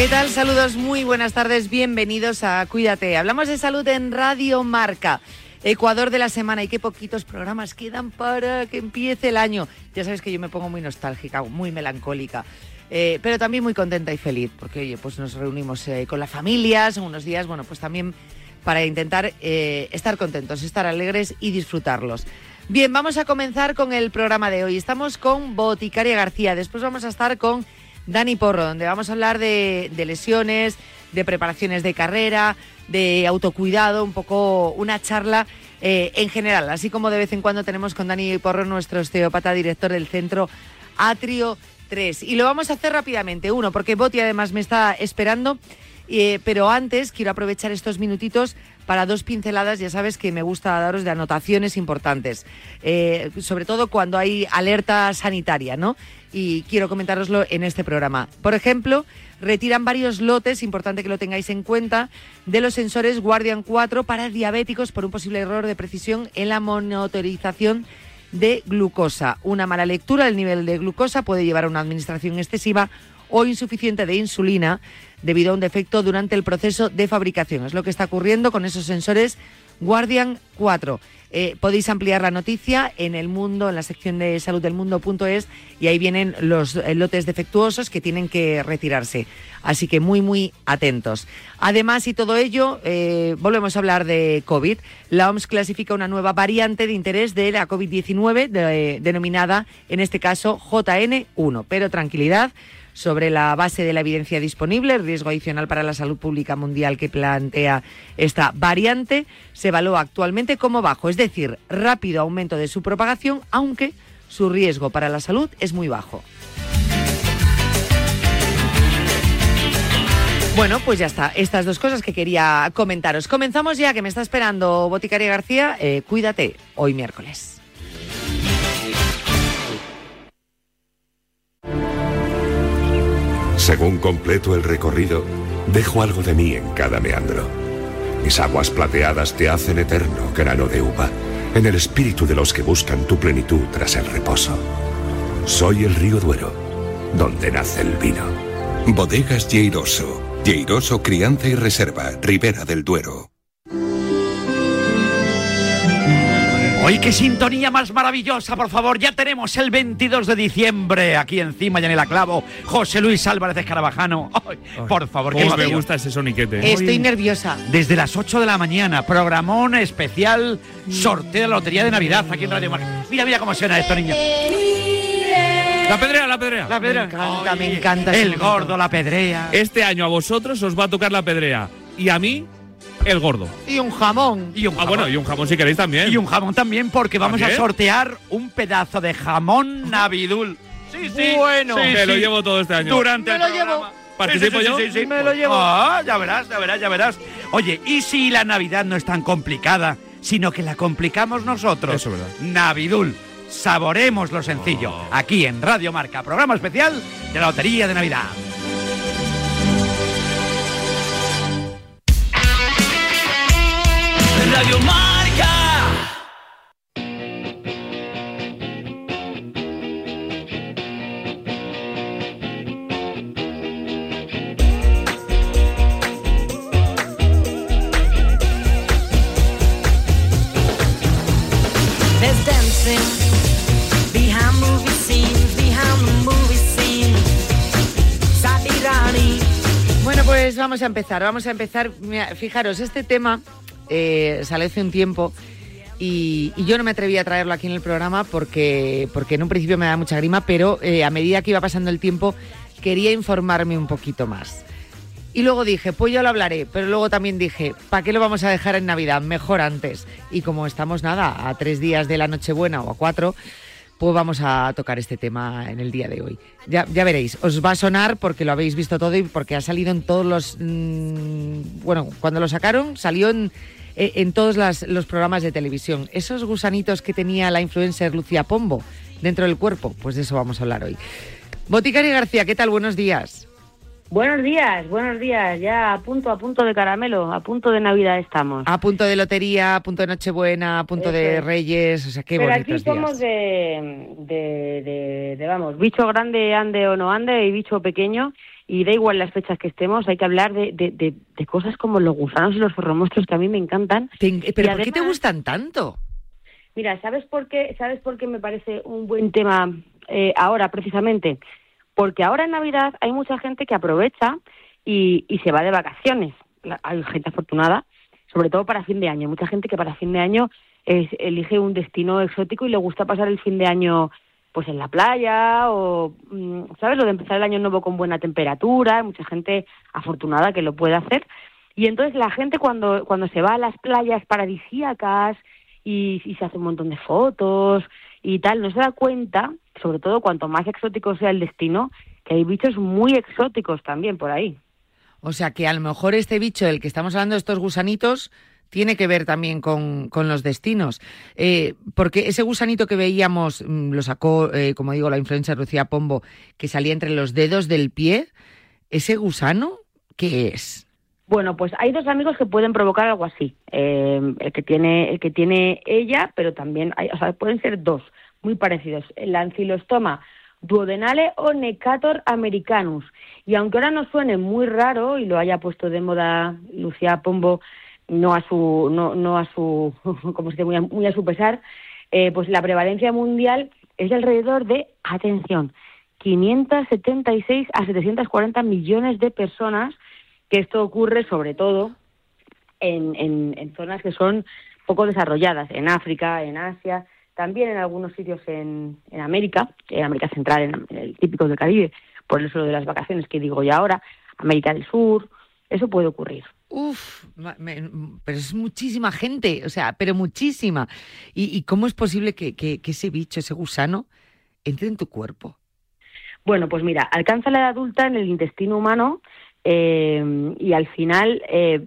¿Qué tal? Saludos, muy buenas tardes, bienvenidos a Cuídate. Hablamos de salud en Radio Marca. Ecuador de la semana y qué poquitos programas quedan para que empiece el año. Ya sabes que yo me pongo muy nostálgica, muy melancólica. eh, pero también muy contenta y feliz, porque oye, pues nos reunimos eh, con la familia, son unos días, bueno, pues también para intentar eh, estar contentos, estar alegres y disfrutarlos. Bien, vamos a comenzar con el programa de hoy. Estamos con Boticaria García, después vamos a estar con Dani Porro, donde vamos a hablar de, lesiones, de preparaciones de carrera, de autocuidado, un poco una charla eh, en general, así como de vez en cuando tenemos con Dani Porro, nuestro osteópata, director del centro Atrio 3. Y lo vamos a hacer rápidamente. Uno, porque Boti además me está esperando, eh, pero antes quiero aprovechar estos minutitos para dos pinceladas, ya sabes que me gusta daros de anotaciones importantes, eh, sobre todo cuando hay alerta sanitaria, ¿no? Y quiero comentároslo en este programa. Por ejemplo, retiran varios lotes, importante que lo tengáis en cuenta, de los sensores Guardian 4 para diabéticos por un posible error de precisión en la monitorización de glucosa. Una mala lectura del nivel de glucosa puede llevar a una administración excesiva o insuficiente de insulina debido a un defecto durante el proceso de fabricación. Es lo que está ocurriendo con esos sensores Guardian 4. Eh, podéis ampliar la noticia en el mundo, en la sección de salud del mundo.es y ahí vienen los eh, lotes defectuosos que tienen que retirarse. Así que muy, muy atentos. Además, y todo ello, eh, volvemos a hablar de COVID. La OMS clasifica una nueva variante de interés de la COVID-19, de- denominada en este caso JN1. Pero tranquilidad sobre la base de la evidencia disponible, el riesgo adicional para la salud pública mundial que plantea esta variante se evalúa actualmente como bajo, es decir, rápido aumento de su propagación, aunque su riesgo para la salud es muy bajo. Bueno, pues ya está. Estas dos cosas que quería comentaros. Comenzamos ya, que me está esperando Boticaria García. Eh, cuídate, hoy miércoles. Según completo el recorrido, dejo algo de mí en cada meandro. Mis aguas plateadas te hacen eterno grano de uva, en el espíritu de los que buscan tu plenitud tras el reposo. Soy el río Duero, donde nace el vino. Bodegas Lleiroso. Lleiroso Crianza y Reserva, Ribera del Duero. Hoy qué sintonía más maravillosa, por favor. Ya tenemos el 22 de diciembre aquí encima, ya en el clavo. José Luis Álvarez Escarabajano. Ay, por favor, qué Cómo me gusta ese soniquete. Estoy nerviosa. Desde las 8 de la mañana, programón especial, sorteo de la lotería de Navidad aquí en Radio Marca. Mira, mira cómo suena esto, niño. La pedrea, la pedrea. La pedrea. Me encanta, me Ay, encanta ese El gordo, la pedrea. Este año a vosotros os va a tocar la pedrea. Y a mí, el gordo. Y un jamón. Y un Ah, bueno, y un jamón si queréis también. Y un jamón también, porque vamos a sortear un pedazo de jamón Navidul. Sí, sí. Bueno. Sí, Me lo llevo todo este año. Durante Me el lo programa. llevo. ¿Participo Sí, yo? sí, sí, sí. Me lo llevo. Ah, ya verás, ya verás, ya verás. Oye, ¿y si la Navidad no es tan complicada, sino que la complicamos nosotros? Eso es verdad. Navidul. Saboremos lo sencillo. Oh. Aquí en Radio Marca, programa especial de la Lotería de Navidad. Radio Marca. There's dancing behind movie scenes, behind the movie scene. Sadirani. Bueno, pues vamos a empezar, vamos a empezar. Mira, fijaros, este tema eh, sale hace un tiempo y, yo no me atreví a traerlo aquí en el programa porque, porque en un principio me da mucha grima, pero eh, a medida que iba pasando el tiempo quería informarme un poquito más. Y luego dije, pues yo lo hablaré, pero luego también dije, ¿para qué lo vamos a dejar en Navidad? Mejor antes. Y como estamos nada, a tres días de la Nochebuena o a cuatro, pues vamos a tocar este tema en el día de hoy. Ya, ya veréis, os va a sonar porque lo habéis visto todo y porque ha salido en todos los... mm, bueno, cuando lo sacaron salió en, eh, en todos las- los programas de televisión. Esos gusanitos que tenía la influencer Lucía Pombo dentro del cuerpo, pues de eso vamos a hablar hoy. Boticaria García, ¿qué tal? Buenos días. Buenos días, buenos días. Ya a punto, a punto de caramelo, a punto de Navidad estamos. A punto de lotería, a punto de Nochebuena, a punto de es. Reyes, o sea, qué Pero aquí somos días. de, de, de, de, vamos, bicho grande ande o no ande y bicho pequeño. Y da igual las fechas que estemos, hay que hablar de, de, de, de cosas como los gusanos y los ferromonstruos que a mí me encantan. Te- ¿Pero y por qué te gustan tanto? Mira, ¿sabes por qué, ¿sabes por qué me parece un buen tema eh, ahora precisamente? Porque ahora en Navidad hay mucha gente que aprovecha y, y se va de vacaciones. Hay gente afortunada, sobre todo para fin de año. Mucha gente que para fin de año es- elige un destino exótico y le gusta pasar el fin de año pues en la playa o, mm, ¿sabes? Lo de empezar el año nuevo con buena temperatura. Hay mucha gente afortunada que lo puede hacer. Y entonces la gente cuando, cuando se va a las playas paradisíacas y, y se hace un montón de fotos y tal, no se da cuenta, sobre todo cuanto más exótico sea el destino, que hay bichos muy exóticos también por ahí. O sea, que a lo mejor este bicho del que estamos hablando, estos gusanitos, tiene que ver también con, con los destinos. Eh, porque ese gusanito que veíamos, mm, lo sacó, eh, como digo, la influencer Lucía Pombo, que salía entre los dedos del pie, ¿ese gusano qué es? Bueno, pues hay dos amigos que pueden provocar algo así. Eh, el que tiene el que tiene ella, pero también hay, o sea, pueden ser dos muy parecidos. El ancilostoma duodenale o Necator americanus. Y aunque ahora nos suene muy raro y lo haya puesto de moda Lucía Pombo, no a su no, no a su como se muy muy a su pesar, eh, pues la prevalencia mundial es de alrededor de atención 576 a 740 millones de personas que esto ocurre sobre todo en, en, en zonas que son poco desarrolladas, en África, en Asia, también en algunos sitios en, en América, en América Central, en, el típico del Caribe, por eso de las vacaciones que digo ya ahora, América del Sur, eso puede ocurrir. Uf, me- pero es muchísima gente, o sea, pero muchísima. ¿Y, y cómo es posible que, que- que ese bicho, ese gusano, entre en tu cuerpo? Bueno, pues mira, alcanza la edad adulta en el intestino humano eh, y al final eh,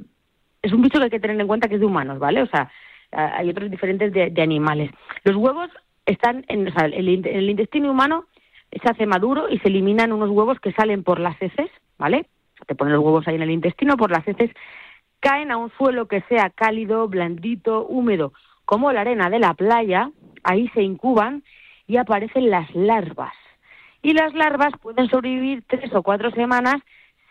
es un bicho que hay que tener en cuenta que es de humanos, ¿vale? O sea, hay otros diferentes de, de animales. Los huevos están en, o sea, el, el intestino humano se hace maduro y se eliminan unos huevos que salen por las heces, ¿vale? Te ponen los huevos ahí en el intestino, por las heces caen a un suelo que sea cálido, blandito, húmedo, como la arena de la playa, ahí se incuban y aparecen las larvas. Y las larvas pueden sobrevivir tres o cuatro semanas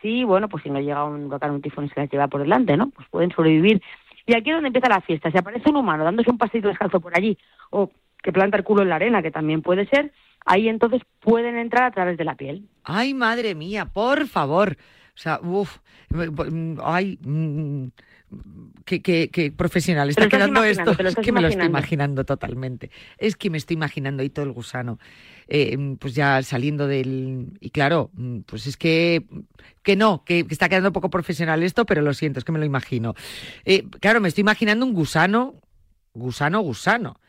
si, bueno, pues si no llega un huracán un tifón y se las lleva por delante, ¿no? Pues pueden sobrevivir. Y aquí es donde empieza la fiesta. Si aparece un humano dándose un pasito descalzo por allí o que planta el culo en la arena, que también puede ser, ahí entonces pueden entrar a través de la piel. Ay, madre mía, por favor. O sea, uff, ay, mm, qué, qué- qué profesional está quedando esto. Es que me lo estoy imaginando. totalmente. Es que me estoy imaginando ahí todo el gusano. Eh, pues ya saliendo del... Y claro, mm, pues es que... Que no, que, que está quedando poco profesional esto, pero lo siento, es que me lo imagino. Eh, claro, me estoy imaginando un gusano, gusano, gusano.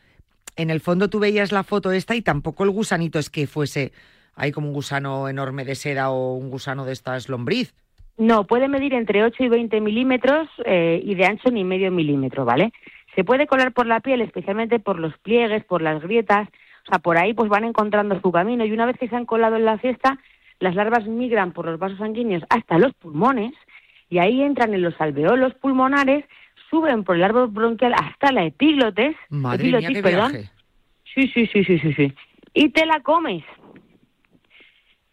En el fondo tú veías la foto esta y tampoco el gusanito es que fuese ahí como un gusano enorme de seda o un gusano de estas lombriz. No, puede medir entre 8 y 20 milímetros eh, y de ancho ni medio milímetro, ¿vale? Se puede colar por la piel, especialmente por los pliegues, por las grietas, o sea, por ahí pues van encontrando su camino y una vez que se han colado en la fiesta, las larvas migran por los vasos sanguíneos hasta los pulmones y ahí entran en los alveolos pulmonares, suben por el árbol bronquial hasta la epiglotes, Madre mía, epiglotis, qué perdón. viaje. Sí, sí, sí, sí, sí, sí. Y te la comes.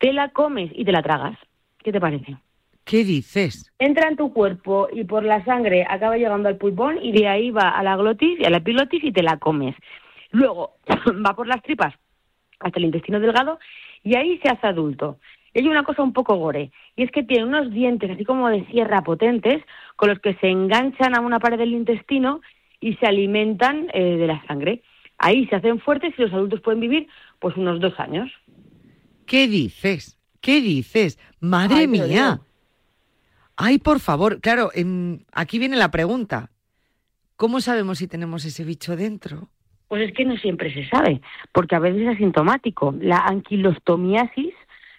Te la comes y te la tragas. ¿Qué te parece? ¿Qué dices? entra en tu cuerpo y por la sangre acaba llegando al pulmón y de ahí va a la glotis y a la epiglotis y te la comes. Luego va por las tripas hasta el intestino delgado y ahí se hace adulto. Y hay una cosa un poco gore, y es que tiene unos dientes así como de sierra potentes con los que se enganchan a una pared del intestino y se alimentan eh, de la sangre. Ahí se hacen fuertes y los adultos pueden vivir pues unos dos años. ¿Qué dices? ¿Qué dices? Madre Ay, mía. Ay, por favor. Claro, em, aquí viene la pregunta. ¿Cómo sabemos si tenemos ese bicho dentro? Pues es que no siempre se sabe, porque a veces es asintomático. La anquilostomiasis,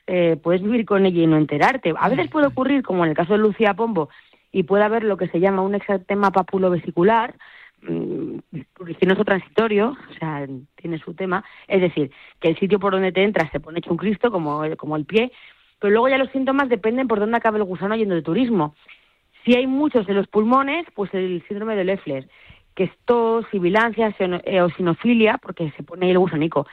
eh, puedes vivir con ella y no enterarte. A veces puede ocurrir, como en el caso de Lucía Pombo, y puede haber lo que se llama un exantema papulovesicular, mm, pruriginoso transitorio, o sea, tiene su tema, es decir, que el sitio por donde te entras se pone hecho un Cristo, como, el- como el pie, pero luego ya los síntomas dependen por dónde acabe el gusano yendo de turismo. Si hay muchos en los pulmones, pues el síndrome de Leffler, que es tos, sibilancia, seno- eosinofilia, porque se pone ahí el gusanico.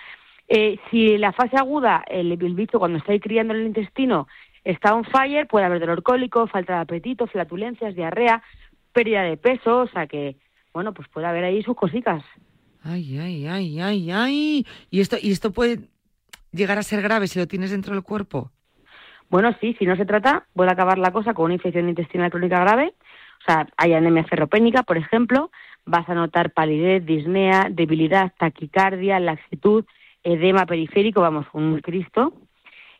Eh, si la fase aguda, el, el cuando está ahí criando en el intestino está on fire, puede haber dolor cólico, falta de apetito, flatulencias, diarrea, pérdida de peso, o sea que, bueno, pues puede haber ahí sus cositas. Ay, ay, ay, ay, ay. ¿Y esto, y esto puede llegar a ser grave si lo tienes dentro del cuerpo? Bueno, sí, si no se trata, puede acabar la cosa con una infección intestinal crónica grave. O sea, hay anemia ferropénica, por ejemplo, vas a notar palidez, disnea, debilidad, taquicardia, laxitud, edema periférico, vamos, un Cristo.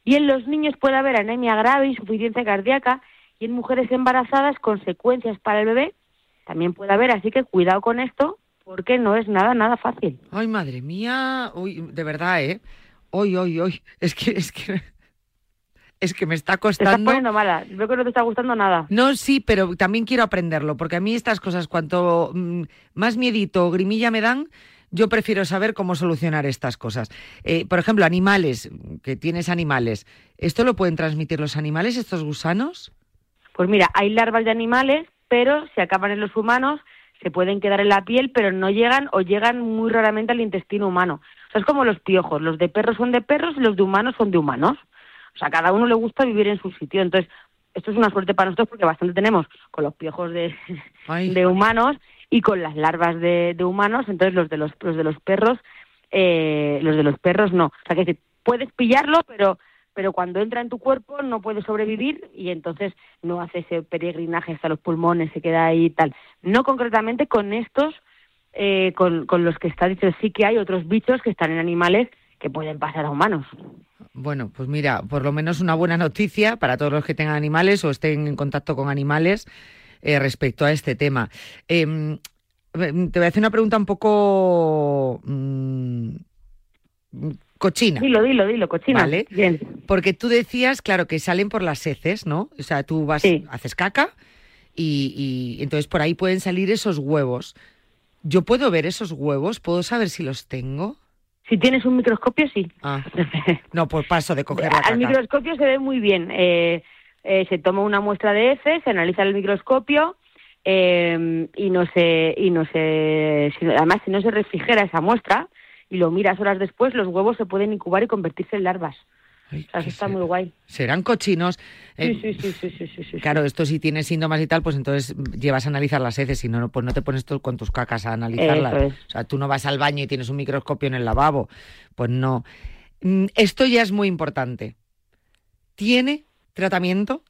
Y en los niños puede haber anemia grave, insuficiencia cardíaca, y en mujeres embarazadas consecuencias para el bebé también puede haber, así que cuidado con esto, porque no es nada, nada fácil. Ay, madre mía. Uy, de verdad, ¿eh? Hoy, hoy, hoy. Es que, es que, es que me está Te estás costando. poniendo mala, veo que no te está gustando nada. No, sí, pero también quiero aprenderlo, porque a mí estas cosas, cuanto mm, más miedito o grimilla me dan, yo prefiero saber cómo solucionar estas cosas. Eh, por ejemplo, animales, que tienes animales, ¿esto lo pueden transmitir los animales, estos gusanos? Pues mira, hay larvas de animales, pero si acaban en los humanos, se pueden quedar en la piel, pero no llegan o llegan muy raramente al intestino humano. O sea, es como los piojos, los de perros son de perros y los de humanos son de humanos. O sea, a cada uno le gusta vivir en su sitio. Entonces, esto es una suerte para nosotros porque bastante tenemos con los piojos de, de humanos y con las larvas de, de humanos. Entonces, los de los, los de los perros, eh, los de los perros no. O sea, que puedes pillarlo, pero pero cuando entra en tu cuerpo no puede sobrevivir y entonces no hace ese peregrinaje hasta los pulmones, se queda ahí y tal. No concretamente con estos, eh, con, con los que está dicho, sí que hay otros bichos que están en animales que pueden pasar a humanos. Bueno, pues mira, por lo menos una buena noticia para todos los que tengan animales o estén en contacto con animales eh, respecto a este tema. Em, te voy a hacer una pregunta un poco mm, cochina. Dilo, dilo, dilo, cochina. Vale. Bien. Porque tú decías, claro, que salen por las heces, ¿no? O sea, tú vas, Sí. haces caca y, y entonces por ahí pueden salir esos huevos. ¿Yo puedo ver esos huevos? ¿Puedo saber si los tengo? Si tienes un microscopio, sí. Ah, no, por paso de coger la Al caca. microscopio se ve muy bien. Eh, eh, se toma una muestra de heces, se analiza el microscopio eh, y no se, y no se, si- además si no se refrigera esa muestra y lo miras horas después, los huevos se pueden incubar y convertirse en larvas. Ay, O sea, ¿qué eso está será? muy guay. Serán cochinos. Eh, Sí, sí, sí, sí, sí, sí. Claro, esto si tiene síntomas y tal, pues entonces llevas a analizar las heces, si no, pues no te pones tú con tus cacas a analizarlas. Es. O sea, tú no vas al baño y tienes un microscopio en el lavabo. Pues no. Mm, Esto ya es muy importante. ¿Tiene tratamiento?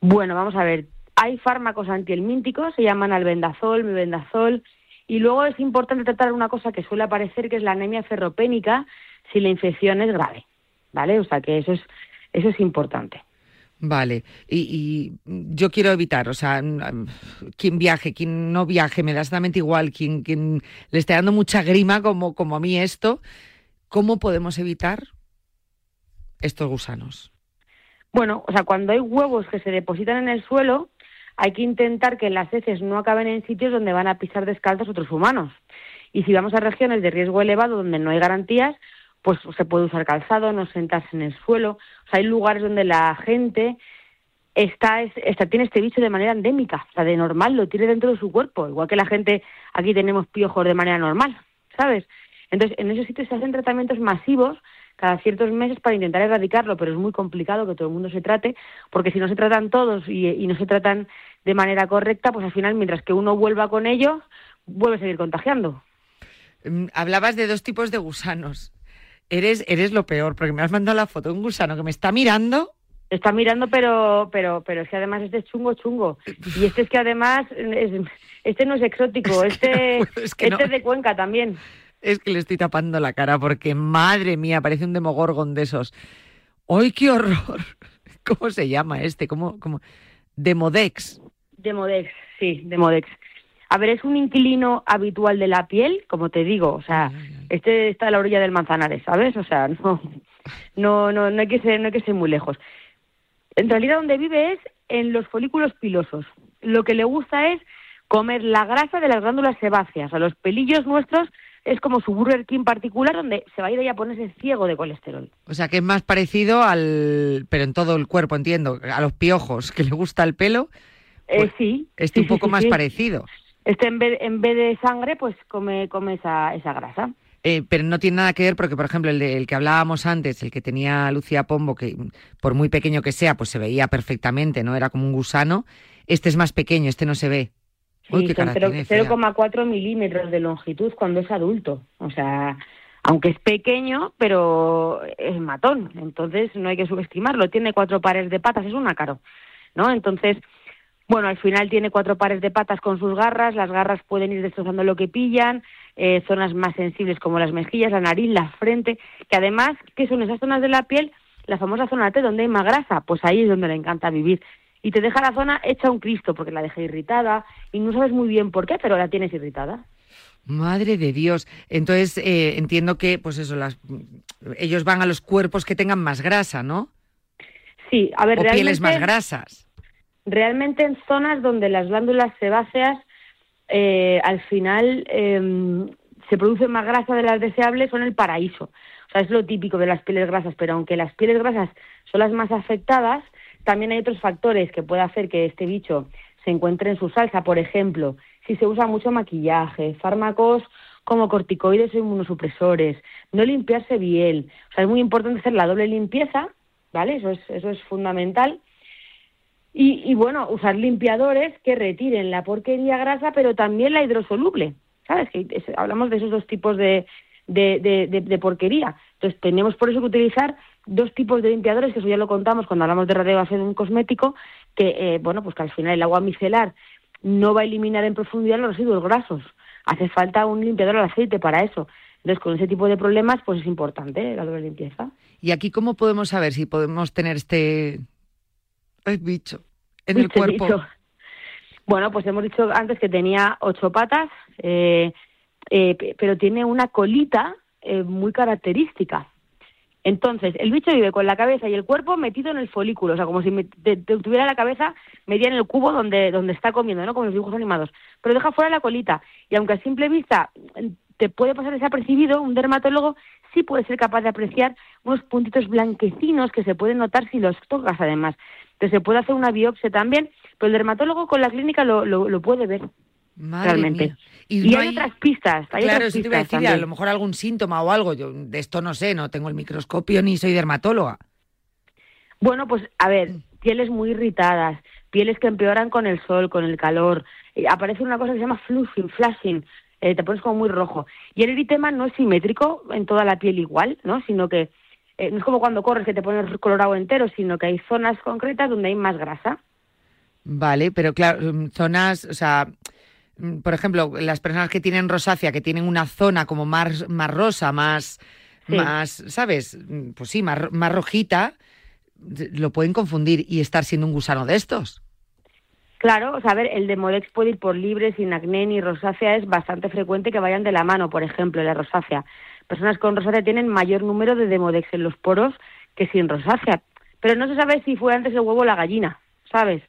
Bueno, vamos a ver. Hay fármacos antihelmínticos, se llaman albendazol, mebendazol, y luego es importante tratar una cosa que suele aparecer, que es la anemia ferropénica, si la infección es grave, ¿vale? O sea que eso es, eso es importante. Vale, y, y yo quiero evitar, o sea, quien viaje, quien no viaje, me da exactamente igual, quien, quien le esté dando mucha grima como, como a mí esto, ¿cómo podemos evitar estos gusanos? Bueno, o sea, cuando hay huevos que se depositan en el suelo, hay que intentar que las heces no acaben en sitios donde van a pisar descalzos otros humanos. Y si vamos a regiones de riesgo elevado donde no hay garantías, pues se puede usar calzado, no sentarse en el suelo. O sea, hay lugares donde la gente está, es- está, tiene este bicho de manera endémica, o sea, de normal, lo tiene dentro de su cuerpo, igual que la gente aquí tenemos piojos de manera normal, ¿sabes? Entonces, en esos sitios se hacen tratamientos masivos cada ciertos meses para intentar erradicarlo, pero es muy complicado que todo el mundo se trate, porque si no se tratan todos y, y no se tratan de manera correcta, pues al final, mientras que uno vuelva con ellos, vuelve a seguir contagiando. Mm, Hablabas de dos tipos de gusanos. Eres, eres lo peor, porque me has mandado la foto de un gusano que me está mirando. Está mirando, pero, pero, pero es que además este es chungo, chungo. Y este es que además, es- este no es exótico, Es que no este, puedo, es que este no. es de Cuenca también. Es que le estoy tapando la cara porque, madre mía, parece un demogorgon de esos. ¡Ay, qué horror! ¿Cómo se llama este? ¿Cómo, cómo? Demodex. Demodex, sí, Demodex. A ver, es un inquilino habitual de la piel, como te digo, o sea, este está a la orilla del Manzanares, ¿sabes? O sea, no, no, no, no hay que ser, no hay que ser muy lejos. En realidad, donde vive es en los folículos pilosos. Lo que le gusta es comer la grasa de las glándulas sebáceas. O sea, los pelillos nuestros es como su Burger King particular, donde se va a ir a ponerse ciego de colesterol. O sea, que es más parecido al... Pero en todo el cuerpo, entiendo. A los piojos, que le gusta el pelo. Eh, Pues, sí. Este sí, un poco sí, más parecido. Este en vez, en vez de sangre, pues come, come esa, esa grasa. Eh, pero no tiene nada que ver porque, por ejemplo, el, de- el que hablábamos antes, el que tenía Lucía Pombo, que por muy pequeño que sea, pues se veía perfectamente, ¿no? Era como un gusano. Este es más pequeño, este no se ve. Sí, qué son cara cero- tiene, fea. 0,4 milímetros de longitud cuando es adulto. O sea, aunque es pequeño, pero es matón. Entonces no hay que subestimarlo. Tiene cuatro pares de patas, es un ácaro. ¿No? Entonces, bueno, al final tiene cuatro pares de patas con sus garras. Las garras pueden ir destrozando lo que pillan. eh, zonas más sensibles como las mejillas, la nariz, la frente. Que además, ¿qué son esas zonas de la piel? La famosa zona T, donde hay más grasa. Pues ahí es donde le encanta vivir y te deja la zona hecha un Cristo porque la deja irritada y no sabes muy bien por qué, pero la tienes irritada. Madre de Dios. Entonces, eh, entiendo que, pues eso, las, ellos van a los cuerpos que tengan más grasa, ¿no? Sí, a ver, O realmente, pieles más grasas. realmente en zonas donde las glándulas sebáceas eh, al final eh, se produce más grasa de las deseables son el paraíso. O sea, es lo típico de las pieles grasas, pero aunque las pieles grasas son las más afectadas, también hay otros factores que pueden hacer que este bicho se encuentre en su salsa. Por ejemplo, si se usa mucho maquillaje, fármacos como corticoides o inmunosupresores, no limpiarse bien. O sea, es muy importante hacer la doble limpieza, ¿vale? Eso es, eso es fundamental. Y, y bueno, usar limpiadores que retiren la porquería grasa, pero también la hidrosoluble. ¿Sabes? Que hablamos de esos dos tipos de, de- de- de porquería. Entonces, tenemos por eso que utilizar dos tipos de limpiadores, que eso ya lo contamos cuando hablamos de radiografía de un cosmético, que, eh, bueno, pues que al final el agua micelar no va a eliminar en profundidad los residuos grasos. Hace falta un limpiador al aceite para eso. Entonces, con ese tipo de problemas, pues es importante ¿eh? la doble limpieza. ¿Y aquí cómo podemos saber si podemos tener este ay, bicho en el Este cuerpo? bicho. Bueno, pues hemos dicho antes que tenía ocho patas, eh, eh, pe- pero tiene una colita eh, muy característica. Entonces, el bicho vive con la cabeza y el cuerpo metido en el folículo, o sea, como si te- tuviera la cabeza metida en el cubo donde, donde está comiendo, ¿no? Como los dibujos animados. Pero deja fuera la colita. Y aunque a simple vista eh, te puede pasar desapercibido, un dermatólogo sí puede ser capaz de apreciar unos puntitos blanquecinos que se pueden notar si los tocas, además. Entonces, se puede hacer una biopsia también, pero el dermatólogo con la clínica lo, lo, lo puede ver. Madre realmente. mía. Y, no hay, otras pistas. Hay claro, otras eso te iba a pistas decir, a lo mejor algún síntoma o algo. Yo de esto no sé, no tengo el microscopio ni soy dermatóloga. Bueno, pues a ver, pieles muy irritadas, pieles que empeoran con el sol, con el calor. Eh, aparece una cosa que se llama flushing, flashing, eh, te pones como muy rojo. Y el eritema no es simétrico en toda la piel igual, ¿no? Sino que eh, no es como cuando corres que te pones colorado entero, sino que hay zonas concretas donde hay más grasa. Vale, pero claro, mm, zonas, o sea, mm, por ejemplo, las personas que tienen rosácea, que tienen una zona como más, más rosa, más, Sí. más, ¿sabes? Mm, Pues sí, más, más rojita, lo pueden confundir y estar siendo un gusano de estos. Claro, o sea, a ver, el Demodex puede ir por libre, sin acné ni rosácea, es bastante frecuente que vayan de la mano, por ejemplo, la rosácea. Personas con rosácea tienen mayor número de Demodex en los poros que sin rosácea. Pero no se sabe si fue antes el huevo o la gallina, ¿sabes?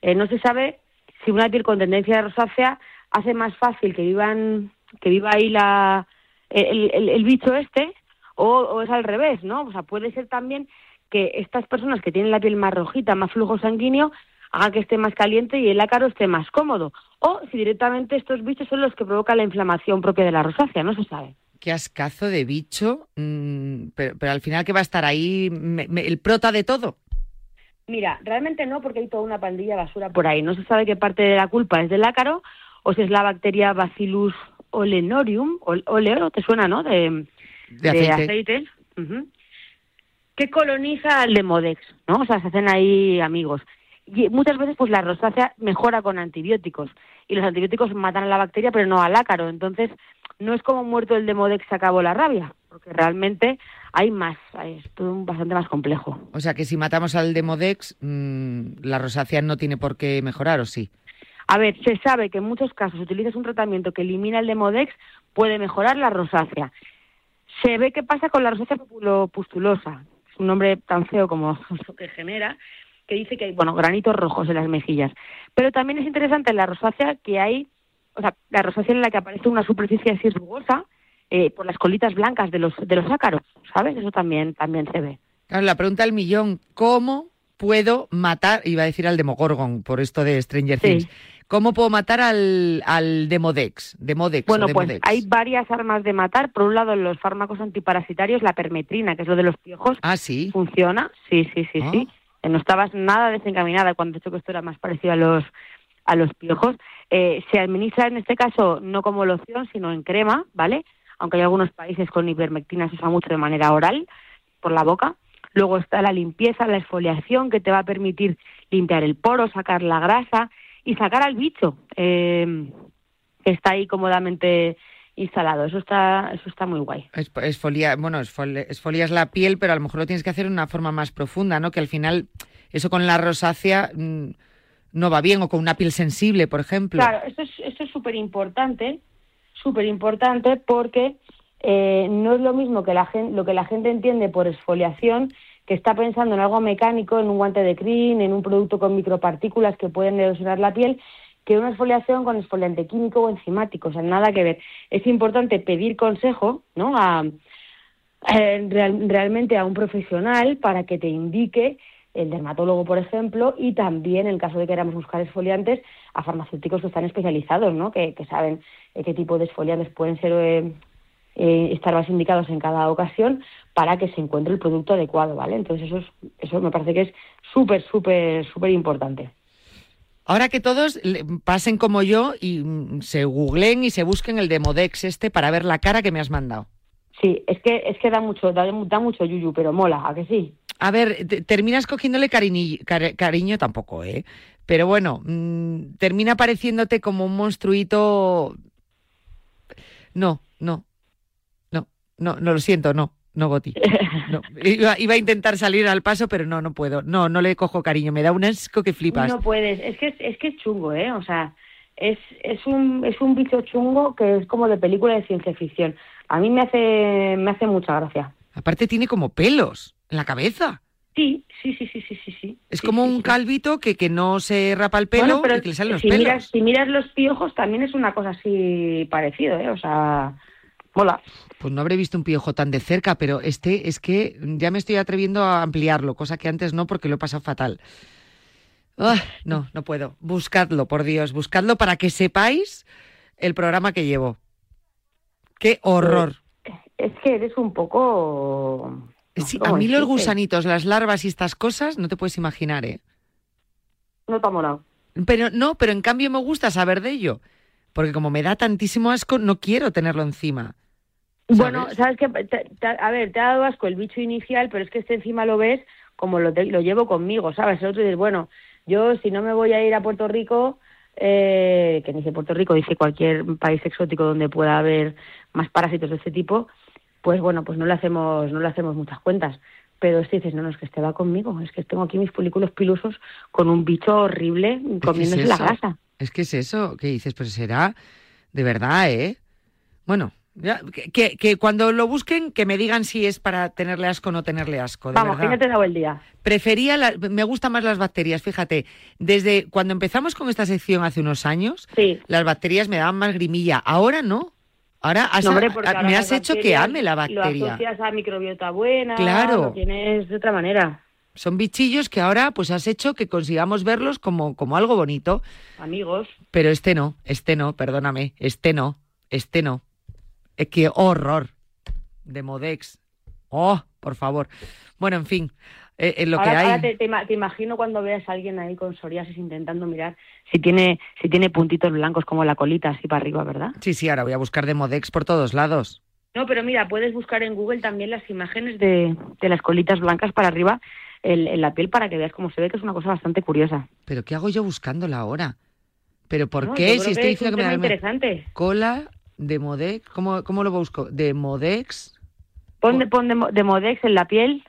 Eh, no se sabe si una piel con tendencia de rosácea hace más fácil que vivan que viva ahí la el, el- el bicho este o, o es al revés, ¿no? O sea, puede ser también que estas personas que tienen la piel más rojita, más flujo sanguíneo, haga que esté más caliente y el ácaro esté más cómodo. O si directamente estos bichos son los que provocan la inflamación propia de la rosácea, no se sabe. Qué ascazo de bicho, mm, pero, pero al final que va a estar ahí me- me- el prota de todo. Mira, realmente no, porque hay toda una pandilla basura por ahí. No se sabe qué parte de la culpa es del ácaro o si es la bacteria Bacillus olenorium, ol- oleo, ¿te suena, no? De, De aceite. Que coloniza al Demodex, ¿no? O sea, se hacen ahí amigos. Y muchas veces, pues la rosácea mejora con antibióticos. Y los antibióticos matan a la bacteria, pero no al ácaro. Entonces, no es como muerto el Demodex se acabó la rabia. porque realmente hay más, es todo bastante más complejo. O sea que si matamos al Demodex, mm, la rosácea no tiene por qué mejorar, ¿o sí? A ver, se sabe que en muchos casos utilizas un tratamiento que elimina el Demodex puede mejorar la rosácea. Se ve qué pasa con la rosácea pustulosa, es un nombre tan feo como lo que genera, que dice que hay, bueno, granitos rojos en las mejillas. Pero también es interesante la rosácea que hay, o sea, la rosácea en la que aparece una superficie así rugosa eh, por las colitas blancas de los, de los ácaros, ¿sabes? Eso también, también se ve. La pregunta del millón, ¿cómo puedo matar, iba a decir al Demogorgon por esto de Stranger Sí. Things, ¿cómo puedo matar al, al Demodex? Demodex, Bueno, pues hay varias armas de matar. Por un lado, los fármacos antiparasitarios, la permetrina, que es lo de los piojos, Ah, sí. funciona. Sí, sí, sí, Ah. sí. Eh, No estabas nada desencaminada cuando he dicho que esto era más parecido a los a los piojos. Eh, se administra en este caso no como loción, sino en crema, ¿vale? Aunque hay algunos países con ivermectina se usa mucho de manera oral, por la boca. Luego está la limpieza, la exfoliación, que te va a permitir limpiar el poro, sacar la grasa y sacar al bicho eh, que está ahí cómodamente instalado. Eso está, eso está muy guay. Es, esfolia, bueno, esfoli- esfolias la piel, pero a lo mejor lo tienes que hacer de una forma más profunda, ¿no? Que al final eso con la rosácea mm, no va bien, o con una piel sensible, por ejemplo. Claro, esto es esto es súper importante, súper importante porque eh, no es lo mismo que la lo que la gente entiende por exfoliación, que está pensando en algo mecánico, en un guante de crin, en un producto con micropartículas que pueden erosionar la piel, que una exfoliación con exfoliante químico o enzimático, o sea, nada que ver. Es importante pedir consejo, ¿no? A, eh, real- realmente a un profesional para que te indique el dermatólogo, por ejemplo, y también, en el caso de que queramos buscar exfoliantes, a farmacéuticos que están especializados, ¿no? que, que saben eh, qué tipo de exfoliantes pueden ser eh, eh, estar más indicados en cada ocasión para que se encuentre el producto adecuado, ¿vale? Entonces eso es, eso me parece que es súper, súper, súper importante. Ahora que todos pasen como yo y mm, se googleen y se busquen el Demodex este para ver la cara que me has mandado. Sí, es que es que da mucho, da, da mucho yuyu, pero mola, ¿a que sí? A ver, te- terminas cogiéndole cariñi- cari- cariño tampoco, ¿eh? Pero bueno, mm, termina pareciéndote como un monstruito. No, no, no, no, lo siento, no, no, Goti. No. Iba, iba a intentar salir al paso, pero no, no puedo. No, no le cojo cariño, me da un asco que flipas. No puedes, es que es, es que es chungo, ¿eh? O sea, es, es un es un bicho chungo que es como de película de ciencia ficción. A mí me hace me hace mucha gracia. Aparte tiene como pelos en la cabeza. Sí, sí, sí, sí, sí, sí, sí. Es Sí, como sí, un sí. calvito que, que no se rapa el pelo Bueno, pero y que le salen los si pelos. miras si miras los piojos también es una cosa así parecido, ¿eh? O sea, mola. Pues no habré visto un piojo tan de cerca, pero este es que ya me estoy atreviendo a ampliarlo, cosa que antes no porque lo he pasado fatal. Ah, no, no puedo. Buscadlo, por Dios, buscadlo para que sepáis el programa que llevo. Qué horror. Es que eres un poco Sí, a mí los gusanitos, las larvas y estas cosas, no te puedes imaginar, ¿eh? no te ha molado. Pero no, pero en cambio me gusta saber de ello. Porque como me da tantísimo asco, no quiero tenerlo encima. Bueno, ¿sabes? que a ver, te ha dado asco el bicho inicial, pero es que este encima lo ves como lo, te- lo llevo conmigo, ¿sabes? El otro dices, bueno, yo si no me voy a ir a Puerto Rico, eh, que dice Puerto Rico, dice cualquier país exótico donde pueda haber más parásitos de este tipo, pues bueno, pues no le hacemos, no le hacemos muchas cuentas. Pero si dices, no, no, es que este va conmigo, es que tengo aquí mis folículos pilosos con un bicho horrible comiéndose la eso? grasa. Es que es eso, que dices, pues será de verdad, ¿eh? Bueno, que, que- que cuando lo busquen, que me digan si es para tenerle asco o no tenerle asco, de Vamos, que verdad. ya te dado el día. Prefería, la- me gustan más las bacterias, fíjate, desde cuando empezamos con esta sección hace unos años, Sí. las bacterias me daban más grimilla, ahora no. Ahora has- No, hombre, ahora me has hecho que ame la Lo bacteria. asocias a microbiota buena, Claro. lo tienes de otra manera. Son bichillos que ahora pues has hecho que consigamos verlos como, como algo bonito. Amigos, Pero este no, este no, perdóname, este no, este no. Es que horror. De Modex. Oh, por favor. Bueno, en fin, eh, eh, lo ahora, que hay. ahora te, te ima- te imagino cuando veas a alguien ahí con psoriasis intentando mirar si tiene si tiene puntitos blancos como la colita así para arriba, ¿verdad? Sí, sí, ahora voy a buscar de Modex por todos lados. No, pero mira, puedes buscar en Google también las imágenes de, de las colitas blancas para arriba en, en la piel para que veas cómo se ve, que es una cosa bastante curiosa. Pero ¿qué hago yo buscándola ahora? ¿Pero por No, qué? Si estoy que es diciendo que me tema da interesante. cola de Modex, ¿cómo, ¿cómo lo busco? De Modex. Pon, de, pon de, mo- de Modex en la piel.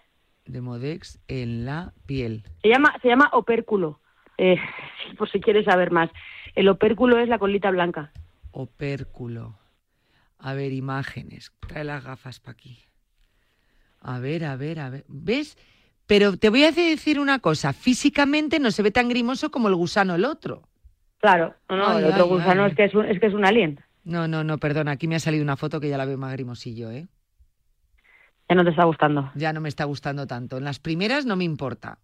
Demodex en la piel. Se llama, se llama opérculo. Eh, por si quieres saber más. El opérculo es la colita blanca. Opérculo. A ver, imágenes. Trae las gafas para aquí. A ver, a ver, a ver. ¿Ves? Pero te voy a decir una cosa. Físicamente no se ve tan grimoso como el gusano el otro. Claro, no, no, Ay, el otro ay, gusano ay. es que es un, es que es un alien. No, no, no, perdona. Aquí me ha salido una foto que ya la veo más grimosillo, ¿eh? Ya no te está gustando. Ya no me está gustando tanto. En las primeras no me importa.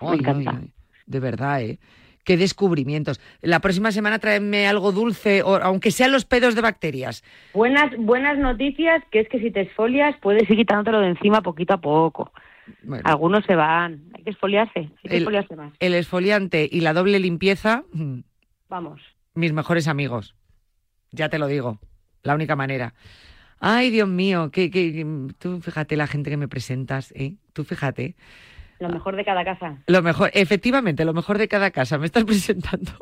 Me Ay, encanta. ay. De verdad, ¿eh? Qué descubrimientos. La próxima semana tráeme algo dulce, o, aunque sean los pedos de bacterias. Buenas, buenas noticias, que es que si te esfolias puedes ir quitándotelo de encima poquito a poco. Bueno, Algunos se van. Hay que esfoliarse. Hay que El- esfoliarse más. el esfoliante y la doble limpieza, mm, Vamos. mis mejores amigos. Ya te lo digo. La única manera. Ay, Dios mío, que, que, que- tú fíjate la gente que me presentas, ¿eh? Tú fíjate. Lo mejor de cada casa. Lo mejor, efectivamente, lo mejor de cada casa. Me estás presentando.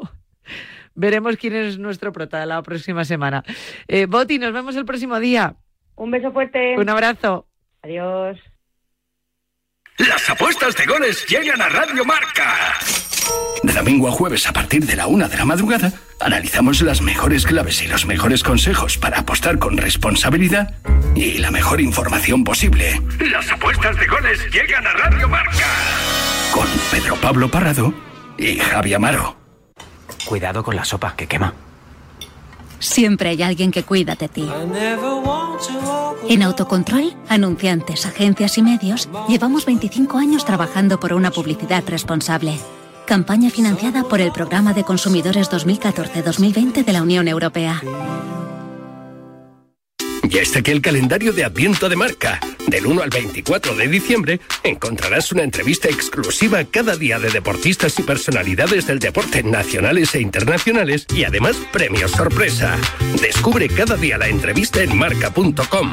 Veremos quién es nuestro prota la próxima semana. Eh, Boti, nos vemos el próximo día. Un beso fuerte. Un abrazo. Adiós. Las apuestas de goles llegan a Radio Marca. De domingo a jueves a partir de la una de la madrugada, analizamos las mejores claves y los mejores consejos para apostar con responsabilidad y la mejor información posible. Las apuestas de goles llegan a Radio Marca. Con Pedro Pablo Parrado y Javi Amaro. Cuidado con la sopa, que quema. Siempre hay alguien que cuida de ti. En Autocontrol, anunciantes, agencias y medios, llevamos 25 años trabajando por una publicidad responsable. Campaña financiada por el Programa de Consumidores 2014-2020 de la Unión Europea. Ya está aquí el calendario de Adviento de Marca. Del 1 al 24 de diciembre encontrarás una entrevista exclusiva cada día de deportistas y personalidades del deporte nacionales e internacionales y además premios sorpresa. Descubre cada día la entrevista en marca.com.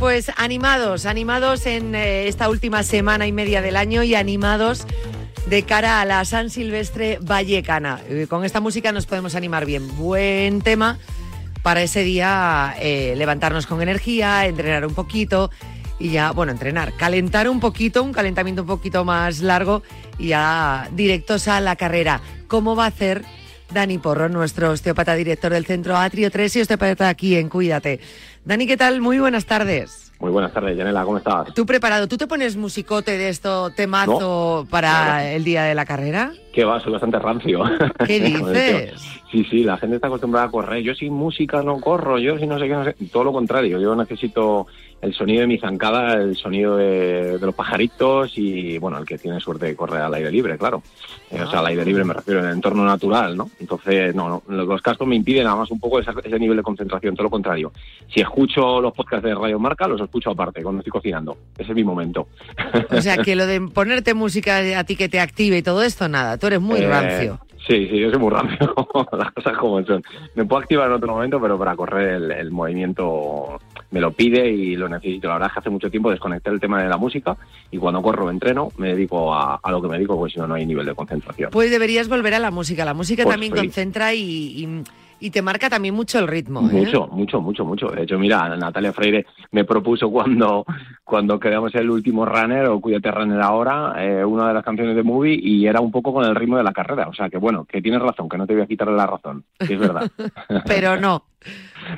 pues animados, animados en eh, esta última semana y media del año y animados de cara a la San Silvestre Vallecana. Eh, Con esta música nos podemos animar bien. Buen tema para ese día eh, levantarnos con energía, entrenar un poquito y ya, bueno, entrenar, calentar un poquito, un calentamiento un poquito más largo y ya directos a la carrera. ¿Cómo va a hacer Dani Porro, nuestro osteópata director del centro Atrio 3 y osteópata aquí en Cuídate? Dani, ¿qué tal? Muy buenas tardes. Muy buenas tardes, Yanela, ¿cómo estás? ¿Tú preparado? ¿Tú te pones musicote de esto, temazo, para el día de la carrera? Que va, soy bastante rancio. ¿Qué dices? Sí, sí, la gente está acostumbrada a correr. Yo sin música no corro, yo si no sé qué, no sé. Todo lo contrario, yo necesito el sonido de mi zancada, el sonido de, de los pajaritos y, bueno, el que tiene suerte de correr al aire libre, claro. Eh, o sea, al aire libre me refiero en el entorno natural, ¿no? Entonces, no, no, los cascos me impiden nada más un poco esa- ese nivel de concentración, todo lo contrario. Si escucho los podcasts de Radio Marca, los escucho aparte, cuando estoy cocinando. Ese es mi momento. O sea, que lo de ponerte música a ti que te active y todo esto, nada, tú eres muy Eh, rancio. Sí, sí, yo soy muy rancio, las cosas como son. Me puedo activar en otro momento, pero para correr el, el movimiento me lo pide y lo necesito. La verdad es que hace mucho tiempo desconecté el tema de la música y cuando corro entreno me dedico a, a lo que me dedico, porque si no, no hay nivel de concentración. Pues deberías volver a la música. La música Pues también sí. concentra y, y- y te marca también mucho el ritmo. ¿eh? Mucho, mucho, mucho, mucho. De hecho, mira, Natalia Freire me propuso cuando, cuando creamos el último runner o Cuídate Runner ahora, eh, una de las canciones de Movie y era un poco con el ritmo de la carrera. O sea, que bueno, que tienes razón, que no te voy a quitarle la razón, que es verdad. Pero no.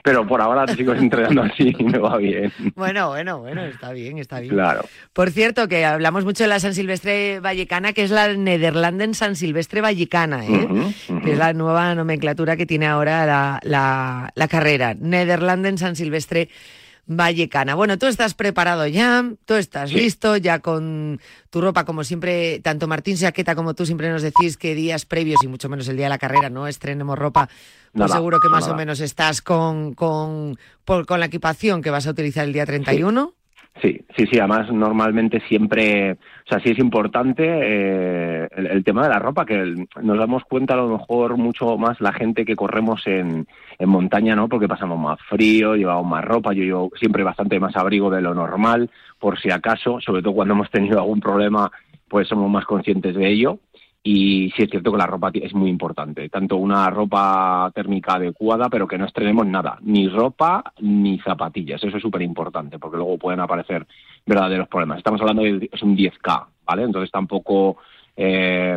Pero por ahora te sigo entrenando así y me va bien. Bueno, bueno, bueno, está bien, está bien. Claro. Por cierto, que hablamos mucho de la San Silvestre Vallecana, que es la Nederlanden San Silvestre Vallecana, ¿eh? Que es la nueva nomenclatura que tiene ahora la, la- la carrera. Nederlanden San Silvestre vallecana. Bueno, tú estás preparado ya, tú estás listo, ya con tu ropa, como siempre, tanto Martín Saqueta como tú siempre nos decís que días previos, y mucho menos el día de la carrera, no estrenemos ropa, pues Nada, seguro que más nada. o menos estás con, con, por- con la equipación que vas a utilizar el día 31. Sí, sí, sí. Además, normalmente siempre, o sea, sí es importante eh, el, tema de la ropa, que nos damos cuenta a lo mejor mucho más la gente que corremos en, en montaña, ¿no? Porque pasamos más frío, llevamos más ropa, yo llevo siempre bastante más abrigo de lo normal, por si acaso, sobre todo cuando hemos tenido algún problema, pues somos más conscientes de ello. Y sí es cierto que la ropa es muy importante, tanto una ropa térmica adecuada, pero que no estrenemos nada, ni ropa ni zapatillas. Eso es súper importante, porque luego pueden aparecer verdaderos problemas. Estamos hablando de es un 10K, ¿vale? Entonces tampoco eh,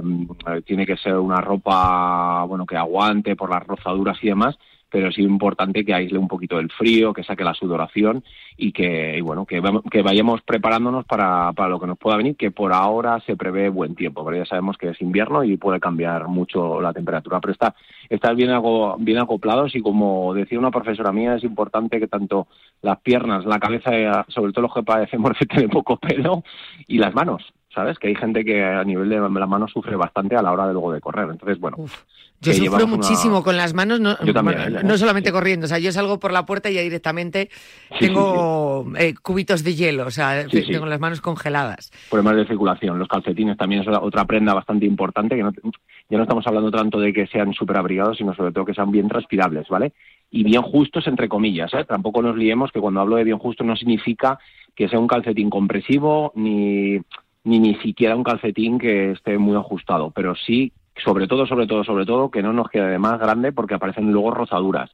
tiene que ser una ropa bueno que aguante por las rozaduras y demás, pero sí importante que aísle un poquito el frío, que saque la sudoración y que y bueno que, vayamos preparándonos para, para lo que nos pueda venir, que por ahora se prevé buen tiempo, pero ya sabemos que es invierno y puede cambiar mucho la temperatura, pero está estar bien, bien acoplados y como decía una profesora mía, es importante que tanto las piernas, la cabeza, eh, sobre todo los que padecemos de tener poco pelo, y las manos, ¿sabes? Que hay gente que a nivel de la mano sufre bastante a la hora de luego de correr. Entonces, bueno. Yo sufro una- muchísimo con las manos, no, Yo también, bueno, ¿eh? no solamente corriendo, o sea, yo salgo por la puerta y ya directamente Sí, tengo eh, cubitos de hielo, o sea, tengo las manos congeladas. problemas de circulación. Los calcetines también es otra prenda bastante importante, que no, ya no estamos hablando tanto de que sean súper abrigados, sino sobre todo que sean bien transpirables, ¿vale? Y bien justos, entre comillas, ¿eh? Tampoco nos liemos que cuando hablo de bien justo no significa que sea un calcetín compresivo ni, ni ni siquiera un calcetín que esté muy ajustado, pero sí, sobre todo, sobre todo, sobre todo, que no nos quede de más grande porque aparecen luego rozaduras.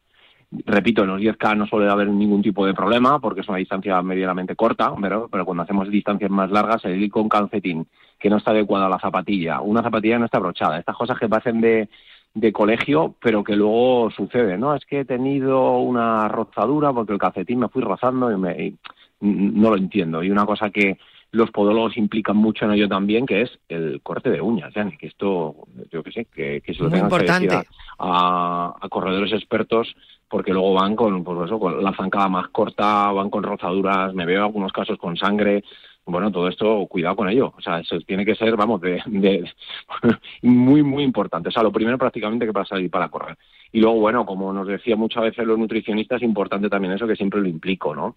Repito, en los 10K no suele haber ningún tipo de problema porque es una distancia medianamente corta, pero, cuando hacemos distancias más largas, el ir con calcetín que no está adecuado a la zapatilla, una zapatilla no está abrochada, estas cosas que parecen de, de colegio, pero que luego sucede, ¿no? Es que he tenido una rozadura porque el calcetín me fui rozando y, me, y no lo entiendo. Y una cosa que los podólogos implican mucho en ello también, que es el corte de uñas, Yanni, que esto, yo que sé, que, que se lo Muy tengan que decir a, a corredores expertos porque luego van con, pues eso, con la zancada más corta, van con rozaduras, me veo algunos casos con sangre. Bueno, todo esto, cuidado con ello. O sea, eso tiene que ser, vamos, de, de muy, muy importante. O sea, lo primero prácticamente que para salir para correr. Y luego, bueno, como nos decía muchas veces los nutricionistas, importante también eso que siempre lo implico, ¿no?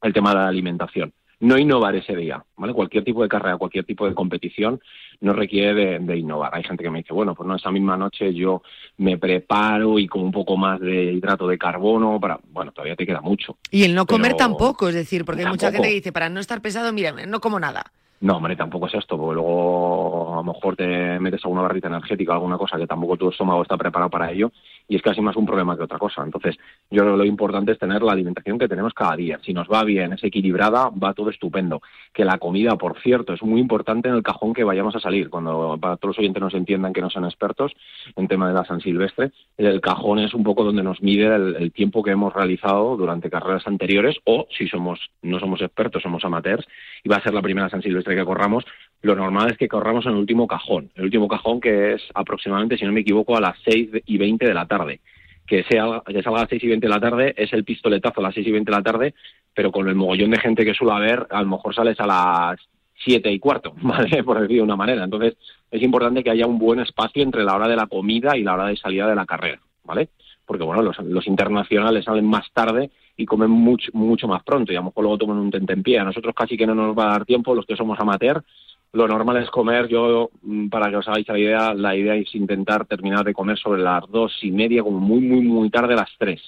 El tema de la alimentación. No innovar ese día, ¿vale? Cualquier tipo de carrera, cualquier tipo de competición no requiere de, de innovar. Hay gente que me dice, bueno, pues no, esa misma noche yo me preparo y con un poco más de hidrato de carbono para... Bueno, todavía te queda mucho. Y el no comer tampoco, es decir, porque hay mucha gente que dice, para no estar pesado, mira, no como nada. No, hombre, tampoco es esto, porque luego a lo mejor te metes alguna barrita energética, alguna cosa que tampoco tu estómago está preparado para ello, y es casi más un problema que otra cosa. Entonces, yo creo que lo importante es tener la alimentación que tenemos cada día. Si nos va bien, es equilibrada, va todo estupendo. Que la comida, por cierto, es muy importante en el cajón que vayamos a salir. Cuando para todos los oyentes nos entiendan que no son expertos en tema de la San Silvestre, el cajón es un poco donde nos mide el, el tiempo que hemos realizado durante carreras anteriores, o si somos no somos expertos, somos amateurs, y va a ser la primera San Silvestre que corramos, lo normal es que corramos en el último cajón. El último cajón que es aproximadamente, si no me equivoco, a las 6 y 20 de la tarde. Que, sea, que salga a las 6 y 20 de la tarde es el pistoletazo a las 6 y 20 de la tarde, pero con el mogollón de gente que suele haber, a lo mejor sales a las 7 y cuarto, ¿vale? Por decir de una manera. Entonces, es importante que haya un buen espacio entre la hora de la comida y la hora de salida de la carrera, ¿vale? Porque, bueno, los, internacionales salen más tarde y comen mucho, mucho más pronto y a lo mejor luego toman un tentempié. A nosotros casi que no nos va a dar tiempo, los que somos amateur, lo normal es comer, yo, mm, para que os hagáis la idea, la idea es intentar terminar de comer sobre las dos y media, como muy, muy, muy tarde, las tres,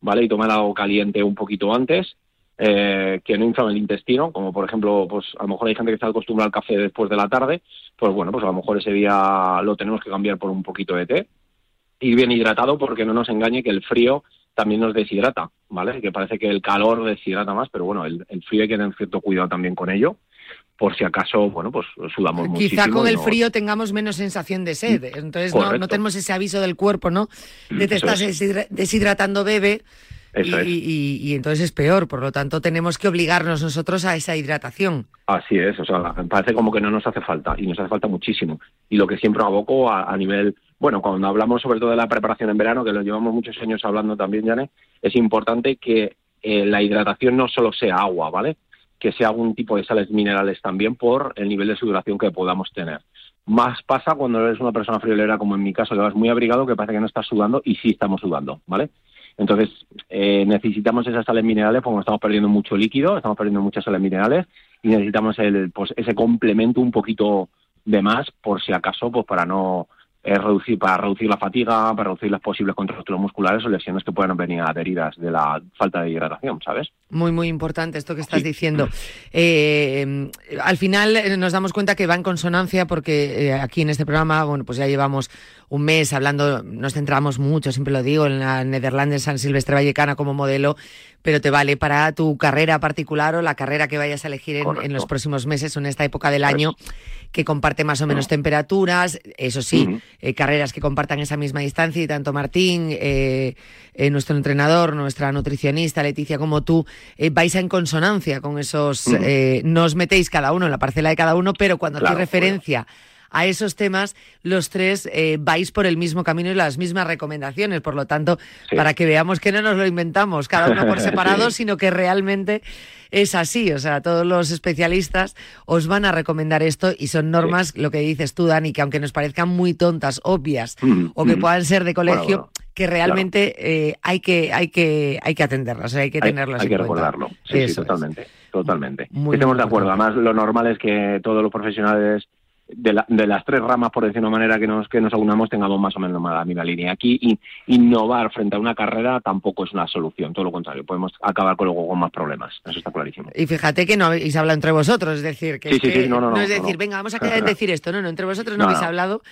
¿vale? Y tomar algo caliente un poquito antes, eh, que no inflame el intestino, como por ejemplo, pues a lo mejor hay gente que está acostumbrada al café después de la tarde, pues bueno, pues a lo mejor ese día lo tenemos que cambiar por un poquito de té, ir bien hidratado porque no nos engañe que el frío también nos deshidrata, ¿vale? Que parece que el calor deshidrata más, pero bueno, el, el frío hay que tener cierto cuidado también con ello, por si acaso, bueno, pues sudamos muchísimo. Quizá con el no- frío tengamos menos sensación de sed. Entonces no, tenemos ese aviso del cuerpo, ¿no? De te Eso estás es. deshidra- deshidratando, bebe. Y, Eso es. y- y- y entonces es peor. Por lo tanto, tenemos que obligarnos nosotros a esa hidratación. Así es, o sea, parece como que no nos hace falta y nos hace falta muchísimo. Y lo que siempre aboco a, a nivel, bueno, cuando hablamos sobre todo de la preparación en verano, que lo llevamos muchos años hablando también, Jane, es importante que eh, la hidratación no solo sea agua, ¿vale? Que sea algún tipo de sales minerales también por el nivel de sudoración que podamos tener. Más pasa cuando eres una persona friolera, como en mi caso, que vas muy abrigado, que parece que no estás sudando y sí estamos sudando, ¿vale? Entonces, eh, necesitamos esas sales minerales porque estamos perdiendo mucho líquido, estamos perdiendo muchas sales minerales y necesitamos el, pues, ese complemento un poquito de más, por si acaso, pues para no eh, reducir, para reducir la fatiga, para reducir las posibles contracturas musculares o lesiones que puedan venir adheridas de la falta de hidratación, ¿sabes? Muy, muy importante esto que estás diciendo. Eh, al final eh, nos damos cuenta que va en consonancia porque eh, aquí en este programa, bueno, pues ya llevamos un mes hablando, nos centramos mucho, siempre lo digo, en la Netherlands San Silvestre Vallecana como modelo, pero te vale para tu carrera particular o la carrera que vayas a elegir en, en los próximos meses o en esta época del año que comparte más o menos temperaturas, eso sí, eh, carreras que compartan esa misma distancia y tanto Martín, eh, eh, nuestro entrenador, nuestra nutricionista Leticia como tú, vais en consonancia con esos, Ujú. eh, no os metéis cada uno en la parcela de cada uno, pero cuando Claro, hacéis referencia a esos temas, los tres eh, vais por el mismo camino y las mismas recomendaciones. Por lo tanto, Sí. para que veamos que no nos lo inventamos cada uno por separado, Sí. sino que realmente es así. O sea, todos los especialistas os van a recomendar esto y son normas, lo que dices tú, Dani, que aunque nos parezcan muy tontas, obvias, Ujú, o que ujú. puedan ser de colegio, Bueno, bueno, que realmente eh, hay que hay que hay que atenderlas, hay que Hay, tenerlas hay en que cuenta. recordarlo. Sí, sí, es. totalmente. Totalmente. Muy, Estamos de acuerdo. Además, lo normal es que todos los profesionales de, la- de las tres ramas, por decirlo de una manera, que nos, que nos aunamos, tengamos más o menos la misma línea. Aquí, in- innovar frente a una carrera tampoco es una solución. Todo lo contrario. Podemos acabar con, luego con más problemas. Eso está clarísimo. Y fíjate que no habéis hablado entre vosotros, es decir, que, Sí, es sí, que sí, no, no, no, es decir, venga, vamos a quedar en decir esto, no, no, entre vosotros no, habéis hablado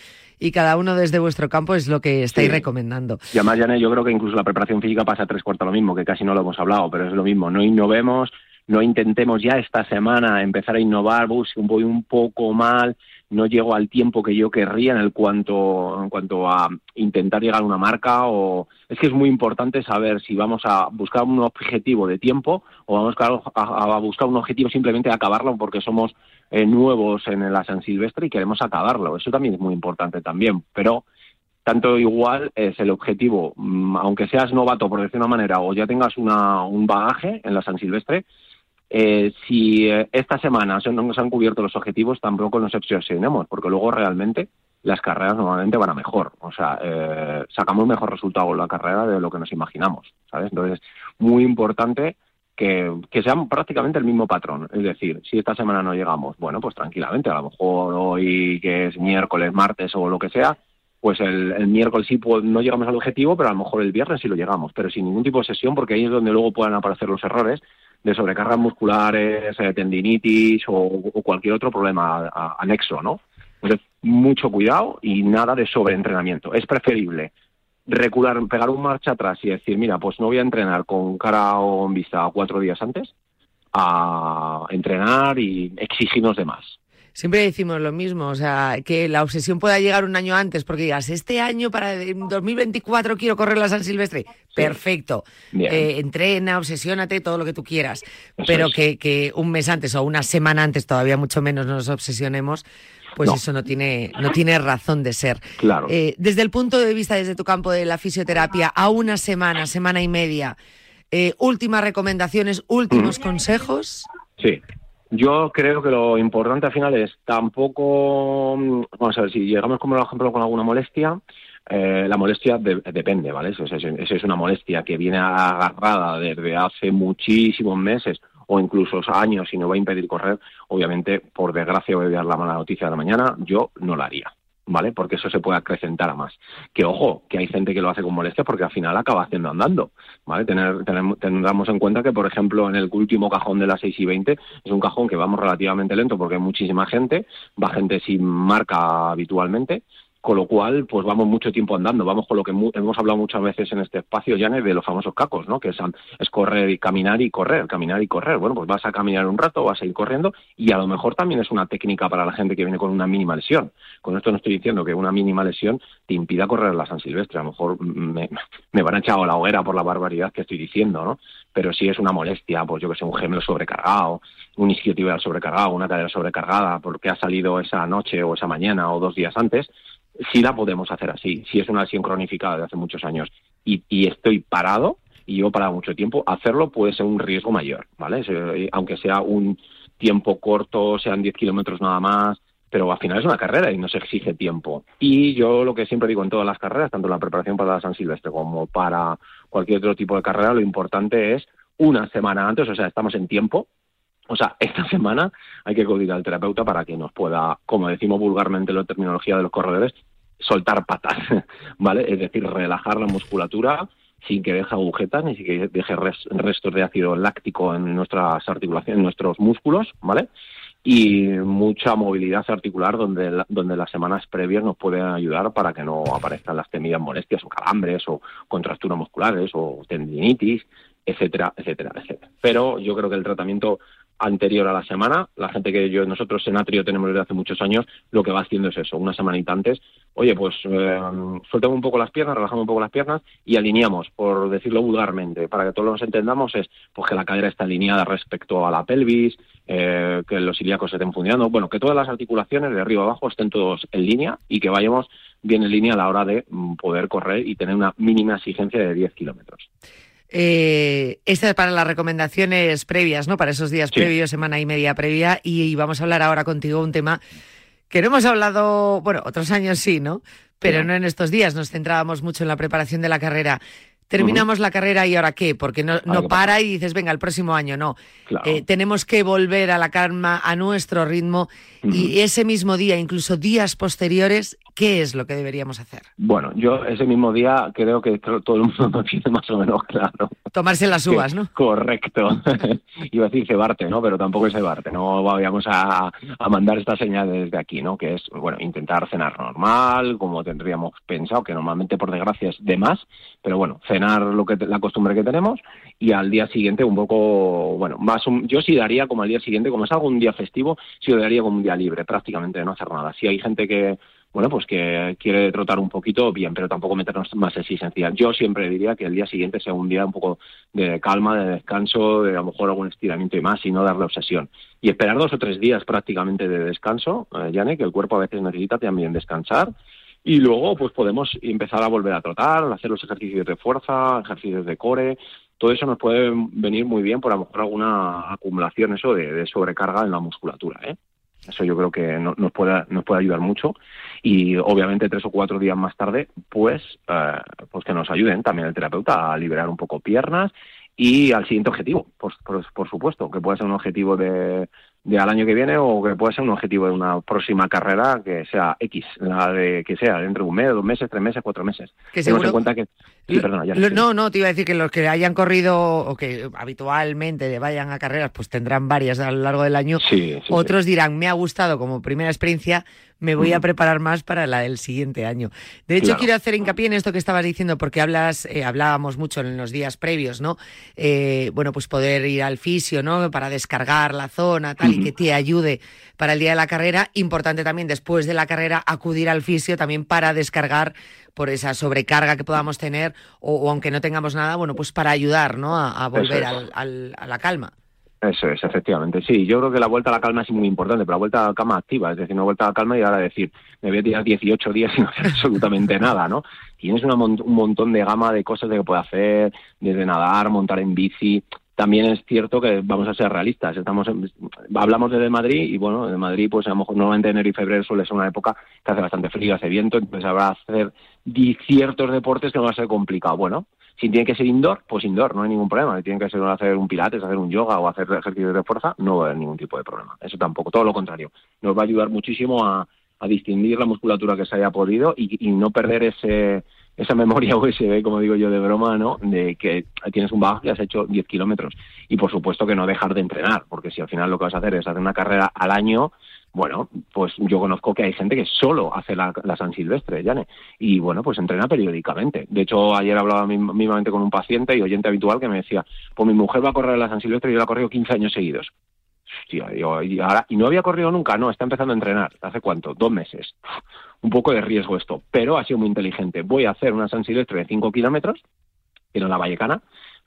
y cada uno desde vuestro campo es lo que estáis recomendando. Y además, Janet, yo creo que incluso la preparación física pasa a tres cuartos lo mismo, que casi no lo hemos hablado, pero es lo mismo. No innovemos, no intentemos ya esta semana empezar a innovar, "Bus, voy un poco mal, no llego al tiempo que yo querría en el cuanto en cuanto a intentar llegar a una marca o es que es muy importante saber si vamos a buscar un objetivo de tiempo o vamos a, a- buscar un objetivo simplemente de acabarlo porque somos eh, nuevos en la San Silvestre y queremos acabarlo. Eso también es muy importante también, pero tanto igual es el objetivo, mm, aunque seas novato, por decir una manera, o ya tengas una, un bagaje en la San Silvestre, eh, si eh, esta semana se- no nos han cubierto los objetivos, tampoco nos obsesionemos, porque luego realmente las carreras normalmente van a mejor. O sea, eh, sacamos mejor resultado en la carrera de lo que nos imaginamos, ¿sabes? Entonces, muy importante que, que sea prácticamente el mismo patrón. Es decir, si esta semana no llegamos, bueno, pues tranquilamente, a lo mejor hoy que es miércoles, martes o lo que sea, pues el, el miércoles sí pues, no llegamos al objetivo, pero a lo mejor el viernes sí lo llegamos, pero sin ningún tipo de sesión, porque ahí es donde luego puedan aparecer los errores de sobrecargas musculares, eh, tendinitis o, cualquier otro problema anexo, ¿no? Entonces, mucho cuidado y nada de sobreentrenamiento. Es preferible recular, pegar un marcha atrás y decir, mira, pues no voy a entrenar con cara o en vista cuatro días antes, a entrenar y exigirnos de más. Siempre decimos lo mismo, o sea, que la obsesión pueda llegar un año antes, porque digas, este año para el 2024 quiero correr la San Silvestre. Perfecto. Eh, entrena, obsesiónate, todo lo que tú quieras. Pero que, que un mes antes o una semana antes, todavía mucho menos nos obsesionemos, pues No. eso no tiene, no tiene razón de ser. Claro. Eh, desde el punto de vista, desde tu campo de la fisioterapia, a una semana, semana y media, eh, últimas recomendaciones, últimos consejos. Sí. Yo creo que lo importante al final es tampoco, mm, vamos a ver, si llegamos como por ejemplo con alguna molestia, eh, la molestia de- depende, ¿vale? Eso, eso- es una molestia que viene agarrada desde hace muchísimos meses o incluso años y no va a impedir correr, obviamente, por desgracia voy a dar la mala noticia de la mañana, yo no la haría. ¿Vale? Porque eso se puede acrecentar a más. Que ojo, que hay gente que lo hace con molestia porque al final acaba haciendo andando. ¿Vale? Tener, tenemos- tendremos en cuenta que, por ejemplo, en el último cajón de las 6 y 20 es un cajón que vamos relativamente lento porque hay muchísima gente, va gente sin marca habitualmente, con lo cual, pues vamos mucho tiempo andando, vamos con lo que mu- hemos hablado muchas veces en este espacio, Janet, de los famosos cacos, ¿no? Que es, correr y caminar y correr, caminar y correr. Bueno, pues vas a caminar un rato, vas a ir corriendo y a lo mejor también es una técnica para la gente que viene con una mínima lesión. Con esto no estoy diciendo que una mínima lesión te impida correr la San Silvestre. A lo mejor me, me van a echar a la hoguera por la barbaridad que estoy diciendo, ¿no? Pero si es una molestia, pues yo que sé, un gemelo sobrecargado, un isquiotibial sobrecargado, una cadera sobrecargada, porque ha salido esa noche o esa mañana o dos días antes, sí la podemos hacer así. Si es una lesión cronificada de hace muchos años y, y estoy parado, y llevo parado mucho tiempo, hacerlo puede ser un riesgo mayor, ¿vale? Se- Aunque sea un tiempo corto, sean 10 kilómetros nada más, pero al final es una carrera y no se exige tiempo. Y yo lo que siempre digo en todas las carreras, tanto la preparación para la San Silvestre como para cualquier otro tipo de carrera, lo importante es una semana antes, o sea, estamos en tiempo, o sea, esta semana hay que acudir al terapeuta para que nos pueda, como decimos vulgarmente en la terminología de los corredores, soltar patas, ¿vale? Es decir, relajar la musculatura sin que deje agujetas ni sin que deje res- restos de ácido láctico en nuestras articulaciones, en nuestros músculos, ¿vale? Y mucha movilidad articular donde, la- donde las semanas previas nos pueden ayudar para que no aparezcan las temidas molestias o calambres o contracturas musculares o tendinitis, etcétera, etcétera, etcétera. Pero yo creo que el tratamiento anterior a la semana, la gente que yo nosotros en Atrio tenemos desde hace muchos años, lo que va haciendo es eso, una semanita antes, oye, pues eh, soltamos un poco las piernas, relajamos un poco las piernas y alineamos, por decirlo vulgarmente, para que todos nos entendamos, es pues que la cadera está alineada respecto a la pelvis, eh, que los ilíacos estén funcionando, bueno, que todas las articulaciones de arriba abajo estén todos en línea y que vayamos bien en línea a la hora de mm, poder correr y tener una mínima exigencia de 10 kilómetros. Eh, esta es para las recomendaciones previas, ¿no? Para esos días Sí. previos, semana y media previa. Y vamos a hablar ahora contigo un tema que no hemos hablado, bueno, otros años sí, ¿no? Pero no en estos días. Nos centrábamos mucho en la preparación de la carrera. Terminamos la carrera y ahora qué? Porque no, no para y dices, venga, el próximo año no. Claro. Eh, tenemos que volver a la calma, a nuestro ritmo. Y ese mismo día, incluso días posteriores, ¿qué es lo que deberíamos hacer? Bueno, yo ese mismo día creo que to- todo el mundo lo tiene más o menos claro. Tomarse las uvas, ¿no? Correcto. Iba a decir cebarte, ¿no? Pero tampoco es cebarte. No vayamos a, a mandar esta señal desde aquí, ¿no? Que es, bueno, intentar cenar normal, como tendríamos pensado, que normalmente por desgracia es de más, pero bueno, cenar lo que la costumbre que tenemos y al día siguiente un poco, bueno, más un- yo sí daría como al día siguiente, como es algo un día festivo, sí lo daría como un día libre, prácticamente de no hacer nada. Si hay gente que bueno, pues que quiere trotar un poquito, bien, pero tampoco meternos más exigencia. Yo siempre diría que el día siguiente sea un día un poco de calma, de descanso, de a lo mejor algún estiramiento y más, y no darle obsesión. Y esperar dos o tres días prácticamente de descanso, eh, que el cuerpo a veces necesita también descansar. Y luego, pues podemos empezar a volver a trotar, hacer los ejercicios de fuerza, ejercicios de core. Todo eso nos puede venir muy bien por a lo mejor alguna acumulación eso de sobrecarga en la musculatura, ¿eh? Eso yo creo que no- nos puede, nos puede ayudar mucho. Y obviamente tres o cuatro días más tarde, pues, eh, pues que nos ayuden también el terapeuta a liberar un poco piernas y al siguiente objetivo, por, por, por supuesto, que puede ser un objetivo de, de al año que viene o que puede ser un objetivo de una próxima carrera que sea X, la de que sea dentro de un mes, dos meses, tres meses, cuatro meses. Que Tenemos en seguro- cuenta que... Sí, Lo- perdona, ya. lo- no, no, te iba a decir que los que hayan corrido o que habitualmente vayan a carreras, pues tendrán varias a lo largo del año. Sí. Otros dirán, me ha gustado como primera experiencia, me voy a preparar más para la del siguiente año. De hecho, Claro. quiero hacer hincapié en esto que estabas diciendo, porque hablas, eh, hablábamos mucho en los días previos, ¿no? Eh, bueno, pues poder ir al fisio, ¿no? Para descargar la zona, tal, y que te ayude para el día de la carrera. Importante también, después de la carrera, acudir al fisio también para descargar por esa sobrecarga que podamos tener, o, o aunque no tengamos nada, bueno, pues para ayudar, ¿no? A, a volver al- al- a la calma. Eso es, efectivamente. Sí, yo creo que la vuelta a la calma es muy importante, pero la vuelta a la calma activa, es decir, una vuelta a la calma y ahora decir, me voy a tirar 18 días sin hacer absolutamente nada, ¿no? Tienes mon- un montón de gama de cosas de que puedes hacer, desde nadar, montar en bici. También es cierto que vamos a ser realistas. Estamos en- hablamos desde Madrid y bueno, de Madrid pues a lo mejor normalmente enero y febrero suele ser una época que hace bastante frío, hace viento, entonces habrá hacer ciertos deportes que van a ser complicado. Bueno, si tiene que ser indoor, pues indoor, no hay ningún problema. Si tiene que ser hacer un pilates, hacer un yoga o hacer ejercicios de fuerza, no va a haber ningún tipo de problema. Eso tampoco, todo lo contrario. Nos va a ayudar muchísimo a, a distinguir la musculatura que se haya podido y, y no perder ese esa memoria USB, como digo yo de broma, ¿no? De que tienes un bagaje y has hecho 10 kilómetros. Y por supuesto que no dejar de entrenar, porque si al final lo que vas a hacer es hacer una carrera al año, bueno, pues yo conozco que hay gente que solo hace la, San Silvestre, Yane, y bueno, pues entrena periódicamente. De hecho, ayer hablaba mismamente con un paciente y oyente habitual que me decía, pues mi mujer va a correr la San Silvestre y yo la he corrido 15 años seguidos. Hostia, digo, y, ahora, y no había corrido nunca, no, está empezando a entrenar. ¿Hace cuánto? Dos meses. Un poco de riesgo esto, pero ha sido muy inteligente. Voy a hacer una San Silvestre de 5 kilómetros, en la Vallecana,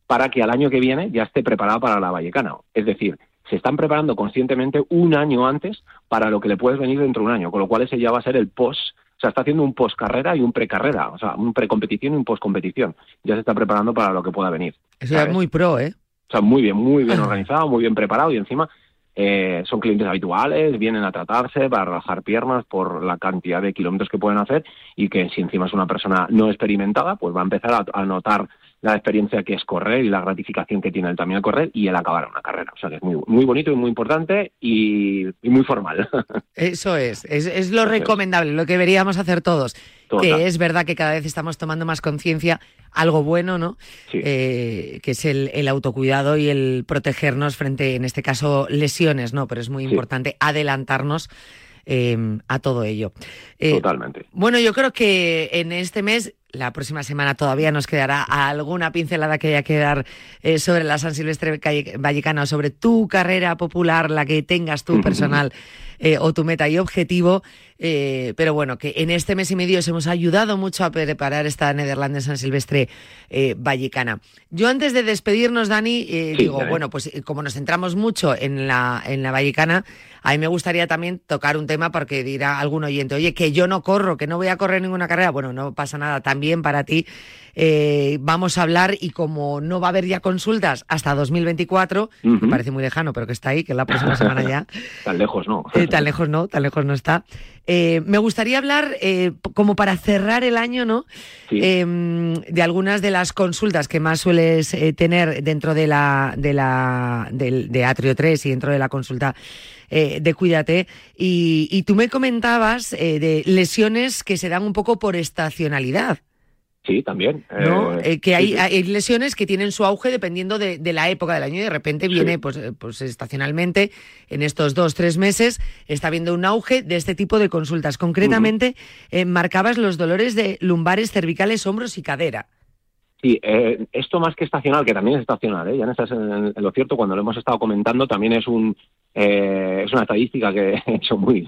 para que al año que viene ya esté preparada para la Vallecana. Es decir, se están preparando conscientemente un año antes para lo que le puedes venir dentro de un año, con lo cual ese ya va a ser el post sea, está haciendo un post-carrera y un pre-carrera, o sea, un pre-competición y un post-competición. Ya se está preparando para lo que pueda venir. Eso ya es muy pro, ¿eh? O sea, muy bien, muy bien organizado, muy bien preparado y encima eh, son clientes habituales, vienen a tratarse para relajar piernas por la cantidad de kilómetros que pueden hacer y que si encima es una persona no experimentada, pues va a empezar a, a notar la experiencia que es correr y la gratificación que tiene él también al correr y el acabar una carrera. O sea, que es muy, muy bonito y muy importante y, y muy formal. Eso es, es, es lo recomendable, lo que deberíamos hacer todos. Total. Que es verdad que cada vez estamos tomando más conciencia, algo bueno, ¿no? Sí. Eh, que es el, el autocuidado y el protegernos frente, en este caso, lesiones, ¿no? Pero es muy Sí. importante adelantarnos eh, a todo ello. Eh, Totalmente. Bueno, yo creo que en este mes, la próxima semana todavía nos quedará alguna pincelada que haya que dar eh, sobre la San Silvestre Vallecana o sobre tu carrera popular, la que tengas tú personal eh, o tu meta y objetivo. Eh, pero bueno, que en este mes y medio os hemos ayudado mucho a preparar esta Nederlandes San Silvestre eh, Vallecana. Yo antes de despedirnos, Dani, eh, Sí, digo, bueno, pues eh, como nos centramos mucho en la, en la Vallecana, a mí me gustaría también tocar un tema porque dirá algún oyente, oye, que yo no corro, que no voy a correr ninguna carrera. Bueno, no pasa nada, también para ti eh, vamos a hablar y como no va a haber ya consultas hasta 2024, me Ujú. parece muy lejano, pero que está ahí, que es la próxima semana ya, Tan lejos, ¿no? eh, tan lejos no, tan lejos no está. Eh, me gustaría hablar, como para cerrar el año, ¿no? Sí. Eh, de algunas de las consultas que más sueles tener dentro de la, de la del, de Atrio 3 y dentro de la consulta eh, de Cuídate. Y, y tú me comentabas eh, de lesiones que se dan un poco por estacionalidad. Sí, también. ¿no? Eh, Eh, que hay, sí. hay lesiones que tienen su auge dependiendo de, de la época del año y de repente viene, pues, pues estacionalmente, en estos dos, tres meses, está habiendo un auge de este tipo de consultas. Concretamente, marcabas los dolores de lumbares, cervicales, hombros y cadera. Sí, eh, esto más que estacional, que también es estacional, ¿eh? ya no estás en, en lo cierto, cuando lo hemos estado comentando, también es un eh, es una estadística que he hecho muy,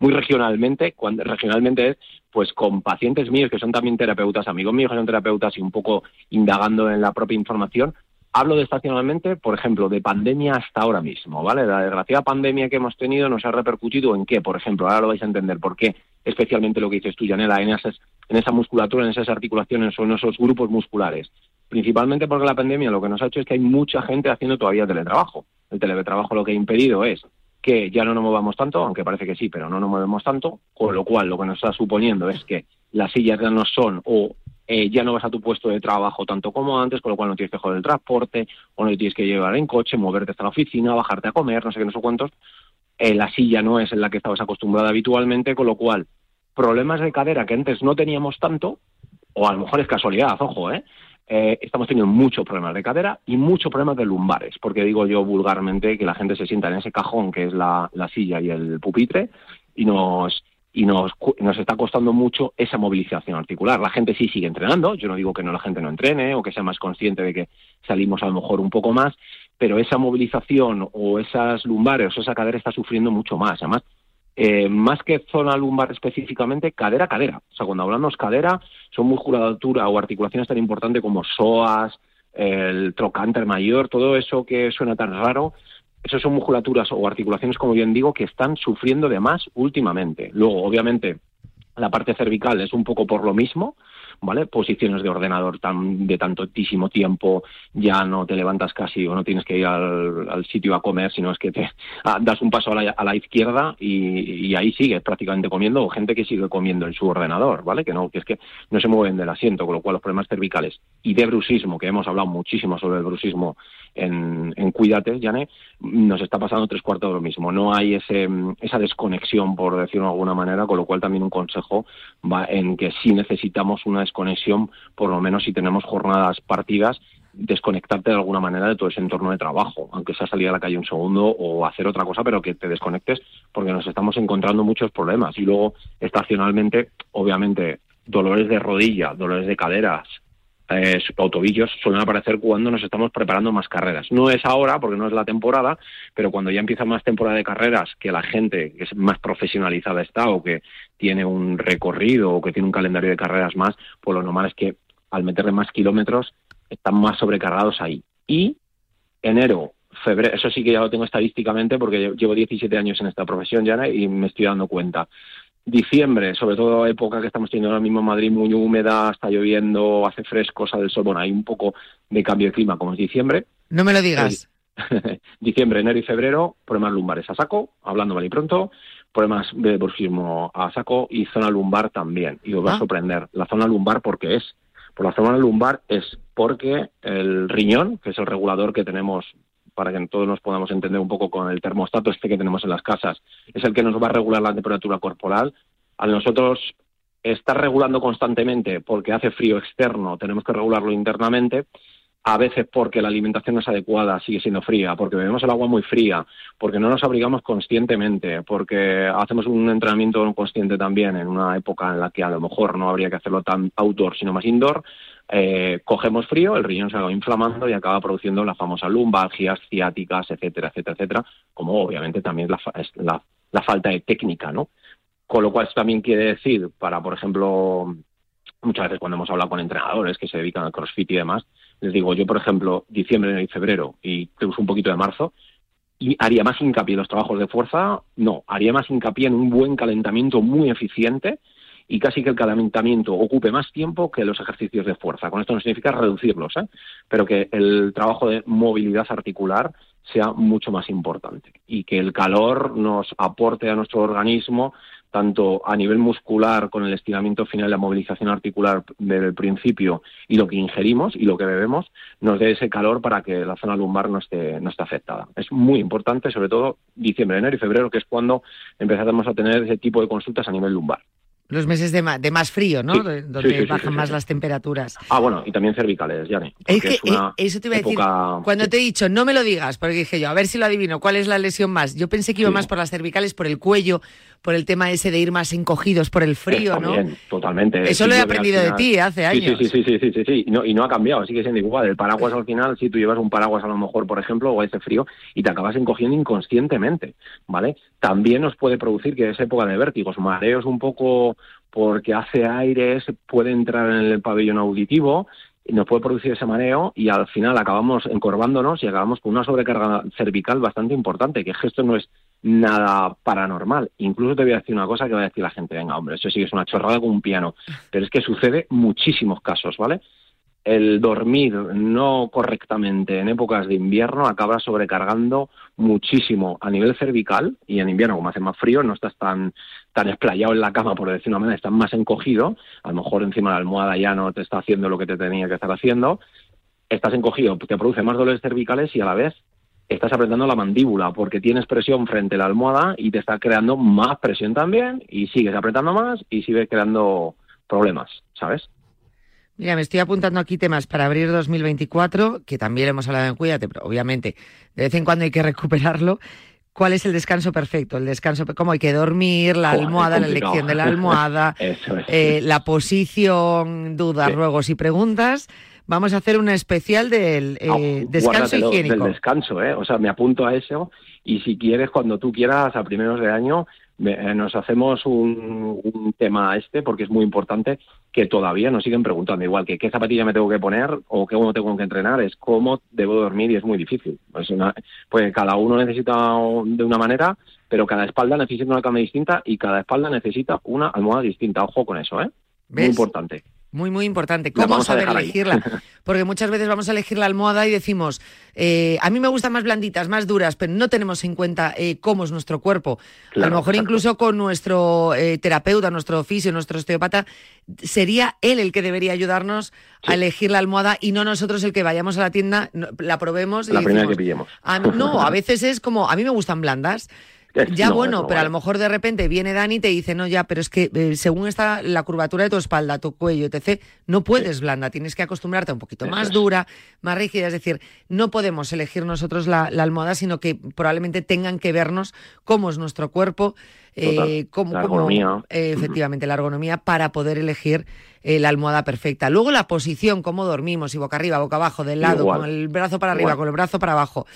muy regionalmente, cuando regionalmente es pues con pacientes míos que son también terapeutas, amigos míos que son terapeutas y un poco indagando en la propia información, Hablo de estacionalmente, por ejemplo, de pandemia hasta ahora mismo, ¿vale? La desgraciada pandemia que hemos tenido nos ha repercutido en qué, por ejemplo, ahora lo vais a entender por qué, especialmente lo que dices tú, Janela, en, esas, en esa musculatura, en esas articulaciones o en esos grupos musculares. Principalmente porque la pandemia lo que nos ha hecho es que hay mucha gente haciendo todavía teletrabajo. El teletrabajo lo que ha impedido es que ya no nos movamos tanto, aunque parece que sí, pero no nos movemos tanto, con lo cual lo que nos está suponiendo es que las sillas ya no son o eh, ya no vas a tu puesto de trabajo tanto como antes, con lo cual no tienes que joder el transporte, o no tienes que llevar en coche, moverte hasta la oficina, bajarte a comer, no sé qué, no sé cuántos. Eh, la silla no es en la que estabas acostumbrada habitualmente, con lo cual problemas de cadera que antes no teníamos tanto, o a lo mejor es casualidad, ojo, ¿eh? Eh, estamos teniendo muchos problemas de cadera y muchos problemas de lumbares, porque digo yo vulgarmente que la gente se sienta en ese cajón que es la, la silla y el pupitre y nos y nos, nos está costando mucho esa movilización articular. La gente sí sigue entrenando, yo no digo que no la gente no entrene o que sea más consciente de que salimos a lo mejor un poco más, pero esa movilización o esas lumbares o esa cadera está sufriendo mucho más. Además, eh, más que zona lumbar específicamente, cadera, cadera. O sea, cuando hablamos cadera, son musculatura o articulaciones tan importantes como psoas, el trocánter mayor, todo eso que suena tan raro, esas son musculaturas o articulaciones, como bien digo, que están sufriendo de más últimamente. Luego, obviamente, la parte cervical es un poco por lo mismo, ¿vale? Posiciones de ordenador tan, de tantísimo tiempo, ya no te levantas casi o no tienes que ir al, sitio a comer, sino es que te ah, das un paso a la, a la izquierda y, ahí sigues prácticamente comiendo, o gente que sigue comiendo en su ordenador, ¿vale? Que no, que es que no se mueven del asiento, con lo cual los problemas cervicales y de bruxismo, que hemos hablado muchísimo sobre el bruxismo en, en Cuídate, Jane, nos está pasando tres cuartos de lo mismo. No hay ese, esa desconexión, por decirlo de alguna manera, con lo cual también un consejo va en que sí necesitamos una desconexión, por lo menos si tenemos jornadas partidas, desconectarte de alguna manera de todo ese entorno de trabajo, aunque sea salir a la calle un segundo o hacer otra cosa, pero que te desconectes porque nos estamos encontrando muchos problemas. Y luego, estacionalmente, obviamente, dolores de rodilla, dolores de caderas, eh, o tobillos suelen aparecer cuando nos estamos preparando más carreras. No es ahora, porque no es la temporada, pero cuando ya empieza más temporada de carreras, que la gente que es más profesionalizada está o que tiene un recorrido o que tiene un calendario de carreras más, pues lo normal es que al meterle más kilómetros están más sobrecargados ahí. Y enero, febrero, eso sí que ya lo tengo estadísticamente porque llevo 17 años en esta profesión ya y me estoy dando cuenta. Diciembre, sobre todo época que estamos teniendo ahora mismo en Madrid, muy húmeda, está lloviendo, hace fresco, sale el sol, bueno, hay un poco de cambio de clima como es diciembre. No me lo digas. diciembre, enero y febrero, problemas lumbares a saco, hablando mal y pronto, problemas de bruxismo a saco y zona lumbar también. Y os va a Ah. sorprender. La zona lumbar, ¿por qué es? Por la zona lumbar es porque el riñón, que es el regulador que tenemos para que todos nos podamos entender un poco con el termostato este que tenemos en las casas, es el que nos va a regular la temperatura corporal. Al nosotros estar regulando constantemente porque hace frío externo, tenemos que regularlo internamente, a veces porque la alimentación no es adecuada, sigue siendo fría, porque bebemos el agua muy fría, porque no nos abrigamos conscientemente, porque hacemos un entrenamiento consciente también en una época en la que a lo mejor no habría que hacerlo tan outdoor, sino más indoor, eh, cogemos frío, el riñón se acaba inflamando y acaba produciendo las famosas lumbalgias, ciáticas, etcétera, etcétera, etcétera, como obviamente también la, la, la falta de técnica, ¿no? Con lo cual esto también quiere decir, para, por ejemplo, muchas veces cuando hemos hablado con entrenadores que se dedican al crossfit y demás, les digo, yo, por ejemplo, diciembre y febrero, y incluso un poquito de marzo, y haría más hincapié en los trabajos de fuerza, no, haría más hincapié en un buen calentamiento muy eficiente y casi que el calentamiento ocupe más tiempo que los ejercicios de fuerza. Con esto no significa reducirlos, ¿eh? pero que el trabajo de movilidad articular sea mucho más importante y que el calor nos aporte a nuestro organismo tanto a nivel muscular con el estiramiento final, la movilización articular del principio y lo que ingerimos y lo que bebemos, nos dé ese calor para que la zona lumbar no esté, no esté afectada. Es muy importante, sobre todo diciembre, enero y febrero, que es cuando empezamos a tener ese tipo de consultas a nivel lumbar. Los meses de, ma- de más frío, ¿no? Sí, Donde sí, sí, bajan más las temperaturas. Ah, bueno, y también cervicales, Yane. Es que es una eh, eso te iba a decir, cuando te he dicho no me lo digas, porque dije yo, a ver si lo adivino, ¿cuál es la lesión más? Yo pensé que iba más por las cervicales, por el cuello, por el tema ese de ir más encogidos por el frío, ¿no? También, totalmente. Eso Sí, lo he aprendido de ti hace Sí, años. Sí, sí, sí, sí, sí, sí, Y, no, y no ha cambiado, sigue siendo igual. El paraguas al final, si tú llevas un paraguas a lo mejor, por ejemplo, o hace frío, y te acabas encogiendo inconscientemente, ¿vale? También nos puede producir que es época de vértigos, mareos un poco porque hace aire, se puede entrar en el pabellón auditivo, nos puede producir ese mareo y al final acabamos encorvándonos y acabamos con una sobrecarga cervical bastante importante, que esto no es nada paranormal. Incluso te voy a decir una cosa que va a decir la gente, venga, hombre, eso sí que es una chorrada con un piano, pero es que sucede muchísimos casos, ¿vale? El dormir no correctamente en épocas de invierno acaba sobrecargando muchísimo a nivel cervical y en invierno, como hace más frío, no estás tan, tan esplayado en la cama, por decir una manera, estás más encogido, a lo mejor encima de la almohada ya no te está haciendo lo que te tenía que estar haciendo, estás encogido, te produce más dolores cervicales y a la vez estás apretando la mandíbula porque tienes presión frente a la almohada y te está creando más presión también y sigues apretando más y sigues creando problemas, ¿sabes? Mira, me estoy apuntando aquí temas para abrir 2024, que también hemos hablado en Cuídate, pero obviamente de vez en cuando hay que recuperarlo. ¿Cuál es el descanso perfecto? El descanso, cómo hay que dormir, la almohada, la elección de la almohada, es. eh, la posición, dudas, Sí. ruegos y preguntas. Vamos a hacer una especial del eh, descanso Guárdatelo higiénico. Del descanso, ¿eh? O sea, me apunto a eso y si quieres, cuando tú quieras, a primeros de año, eh, nos hacemos un, un tema este porque es muy importante que todavía nos siguen preguntando igual que qué zapatilla me tengo que poner o qué uno tengo que entrenar, es cómo debo dormir y es muy difícil. Es una- pues cada uno necesita de una manera, pero cada espalda necesita una cama distinta y cada espalda necesita una almohada distinta. Ojo con eso, ¿eh? Muy importante. Muy, muy importante. ¿Cómo saber elegirla? Porque muchas veces vamos a elegir la almohada y decimos, eh, a mí me gustan más blanditas, más duras, pero no tenemos en cuenta eh, cómo es nuestro cuerpo. a lo mejor incluso con nuestro eh, terapeuta, nuestro oficio, nuestro osteopata, sería él el que debería ayudarnos a elegir la almohada y no nosotros el que vayamos a la tienda, la probemos y La primera decimos, que pillemos. "A mí- no, a veces es como, a mí me gustan blandas. Ya no, bueno, no pero a lo mejor de repente viene Dani y te dice, no, ya, pero es que eh, según está la curvatura de tu espalda, tu cuello, etc., no puedes blanda, tienes que acostumbrarte a un poquito más dura, más rígida, es decir, no podemos elegir nosotros la, la almohada, sino que probablemente tengan que vernos cómo es nuestro cuerpo, eh, cómo, La cómo- ergonomía. eh, efectivamente, la ergonomía para poder elegir eh, la almohada perfecta. Luego la posición, cómo dormimos, y boca arriba, boca abajo, de lado, Igual. con el brazo para arriba, Igual. con el brazo para abajo.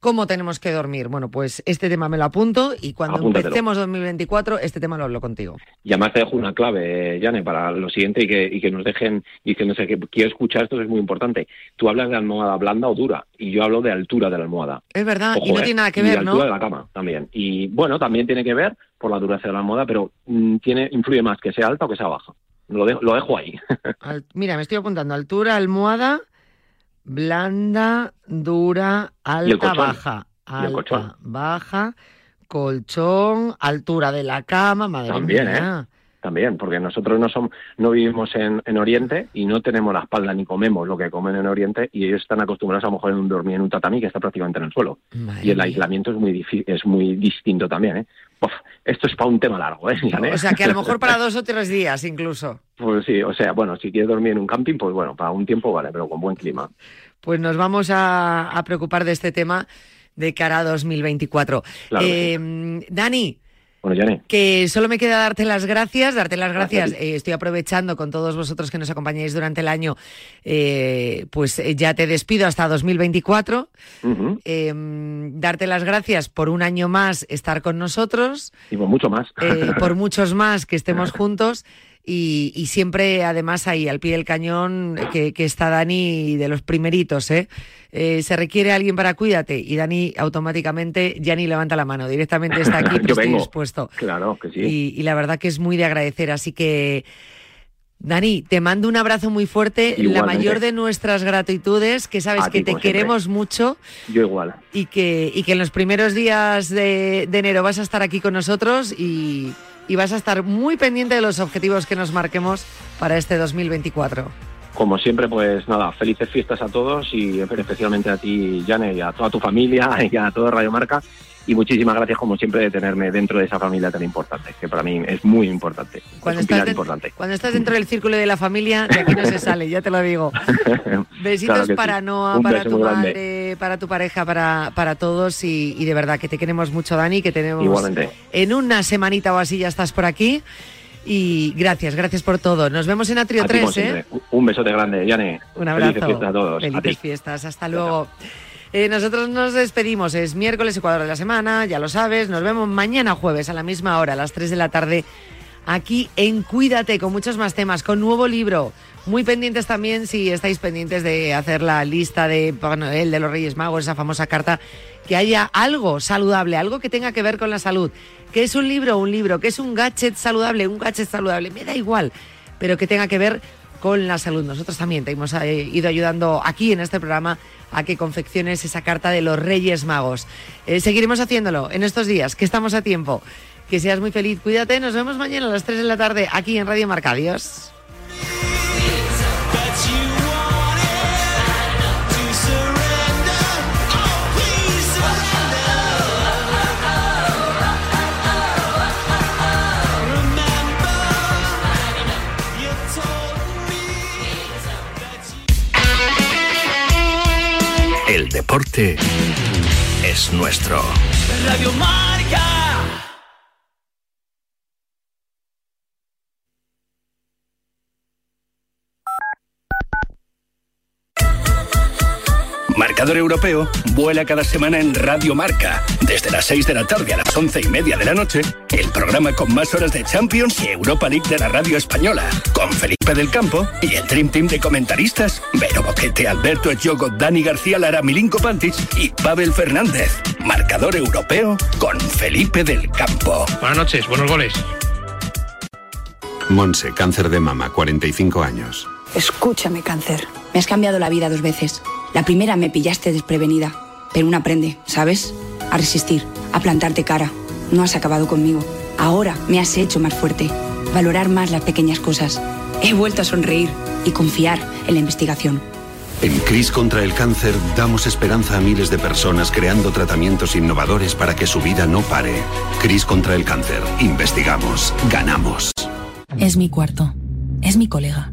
Cómo tenemos que dormir. Bueno, pues este tema me lo apunto y cuando Apúntatelo. empecemos 2024, este tema lo hablo contigo. Y además te dejo una clave, Yane, para lo siguiente y que, y que nos dejen diciéndose que quiero escuchar esto, es muy importante. Tú hablas de almohada blanda o dura y yo hablo de altura de la almohada. Es verdad, y Ojo, no ¿eh? tiene nada que Y ver, de ¿no? altura de la cama también. Y bueno, también tiene que ver por la dureza de la almohada, pero mm, tiene influye más que sea alta o que sea baja. Lo, de- lo dejo ahí. Al- mira, me estoy apuntando. Altura, almohada, blanda, dura, alta, baja. Alta, baja, colchón, altura de la cama, madre También, mía. También, porque nosotros no somos, no vivimos en, en Oriente y no tenemos la espalda ni comemos lo que comen en Oriente y ellos están acostumbrados a lo mejor en un dormir en un tatami que está prácticamente en el suelo. Madre y el aislamiento es muy es muy distinto también, ¿eh? Uf, esto es para un tema largo, ¿eh? O sea, que a lo mejor para dos o tres días incluso. Pues sí, o sea, bueno, si quieres dormir en un camping, pues bueno, para un tiempo vale, pero con buen clima. Pues nos vamos a, a preocupar de este tema de cara a 2024. Claro Eh, Dani, Bueno, que solo me queda darte las gracias, darte las Gracias gracias. Eh, estoy aprovechando con todos vosotros que nos acompañáis durante el año, eh, pues eh, ya te despido hasta 2024. ujú, Eh, darte las gracias por un año más estar con nosotros, y por mucho más. por muchos más que estemos juntos. Y, y siempre, además, ahí al pie del cañón, que, que está Dani de los primeritos, ¿eh? Eh, Se requiere alguien para cuídate y Dani automáticamente ya ni levanta la mano, directamente está aquí, pero estoy dispuesto. Claro que sí. Y, y la verdad que es muy de agradecer. Así que, Dani, te mando un abrazo muy fuerte, la mayor de nuestras gratitudes, que sabes A que te siempre. queremos mucho Yo igual. y que, y que en los primeros días de, de enero vas a estar aquí con nosotros y, y vas a estar muy pendiente de los objetivos que nos marquemos para este 2024. Como siempre, pues nada, felices fiestas a todos y especialmente a ti, Yane, y a toda tu familia y a todo Radio Marca. Y muchísimas gracias, como siempre, de tenerme dentro de esa familia tan importante, que para mí es muy importante. Cuando es un pilar estás, de- importante. cuando estás dentro del círculo de la familia, de aquí no se sale, ya te lo digo. Besitos Claro para sí. Un para tu grande. madre, para tu pareja, para, para todos y, y de verdad que te queremos mucho, Dani, que tenemos Igualmente. en una semanita o así ya estás por aquí. Y gracias, gracias por todo. Nos vemos en Atrio A ti, como 3, ¿eh? Un besote grande, Yane. Un abrazo. Felices fiestas a todos. Felices fiestas. Hasta luego. Eh, nosotros nos despedimos. Es miércoles, Ecuador de la semana, ya lo sabes. Nos vemos mañana jueves a la misma hora, a las 3 de la tarde, aquí en Cuídate, con muchos más temas, con nuevo libro. Muy pendientes también, si estáis pendientes de hacer la lista de Papá Noel, de los Reyes Magos, esa famosa carta, que haya algo saludable, algo que tenga que ver con la salud. ¿Qué es un libro? Un libro. ¿Qué es un gadget saludable? Un gadget saludable. Me da igual, pero que tenga que ver con la salud. Nosotros también te hemos eh, ido ayudando aquí en este programa a que confecciones esa carta de los Reyes Magos. Eh, seguiremos haciéndolo en estos días, que estamos a tiempo. Que seas muy feliz, cuídate. Nos vemos mañana a las 3 de la tarde aquí en Radio Marca. Adiós. Deporte es nuestro. Radio Marca. Marcador Europeo vuela cada semana en Radio Marca. Desde las 6 de la tarde a las 11 y media de la noche, el programa con más horas de Champions y Europa League de la radio española. Con Felipe del Campo y el Dream Team de comentaristas: Vero Boquete, Alberto Echogo, Dani García Lara, Milinko Pantic y Pavel Fernández. Marcador Europeo con Felipe del Campo. Buenas noches, buenos goles. Monse, cáncer de mama, 45 años. Escúchame, cáncer. Me has cambiado la vida dos veces. La primera me pillaste desprevenida, pero uno aprende, ¿sabes? A resistir, a plantarte cara. No has acabado conmigo. Ahora me has hecho más fuerte. Valorar más las pequeñas cosas. He vuelto a sonreír y confiar en la investigación. En CRIS contra el cáncer damos esperanza a miles de personas creando tratamientos innovadores para que su vida no pare. CRIS contra el cáncer. Investigamos. Ganamos. Es mi cuarto. Es mi colega.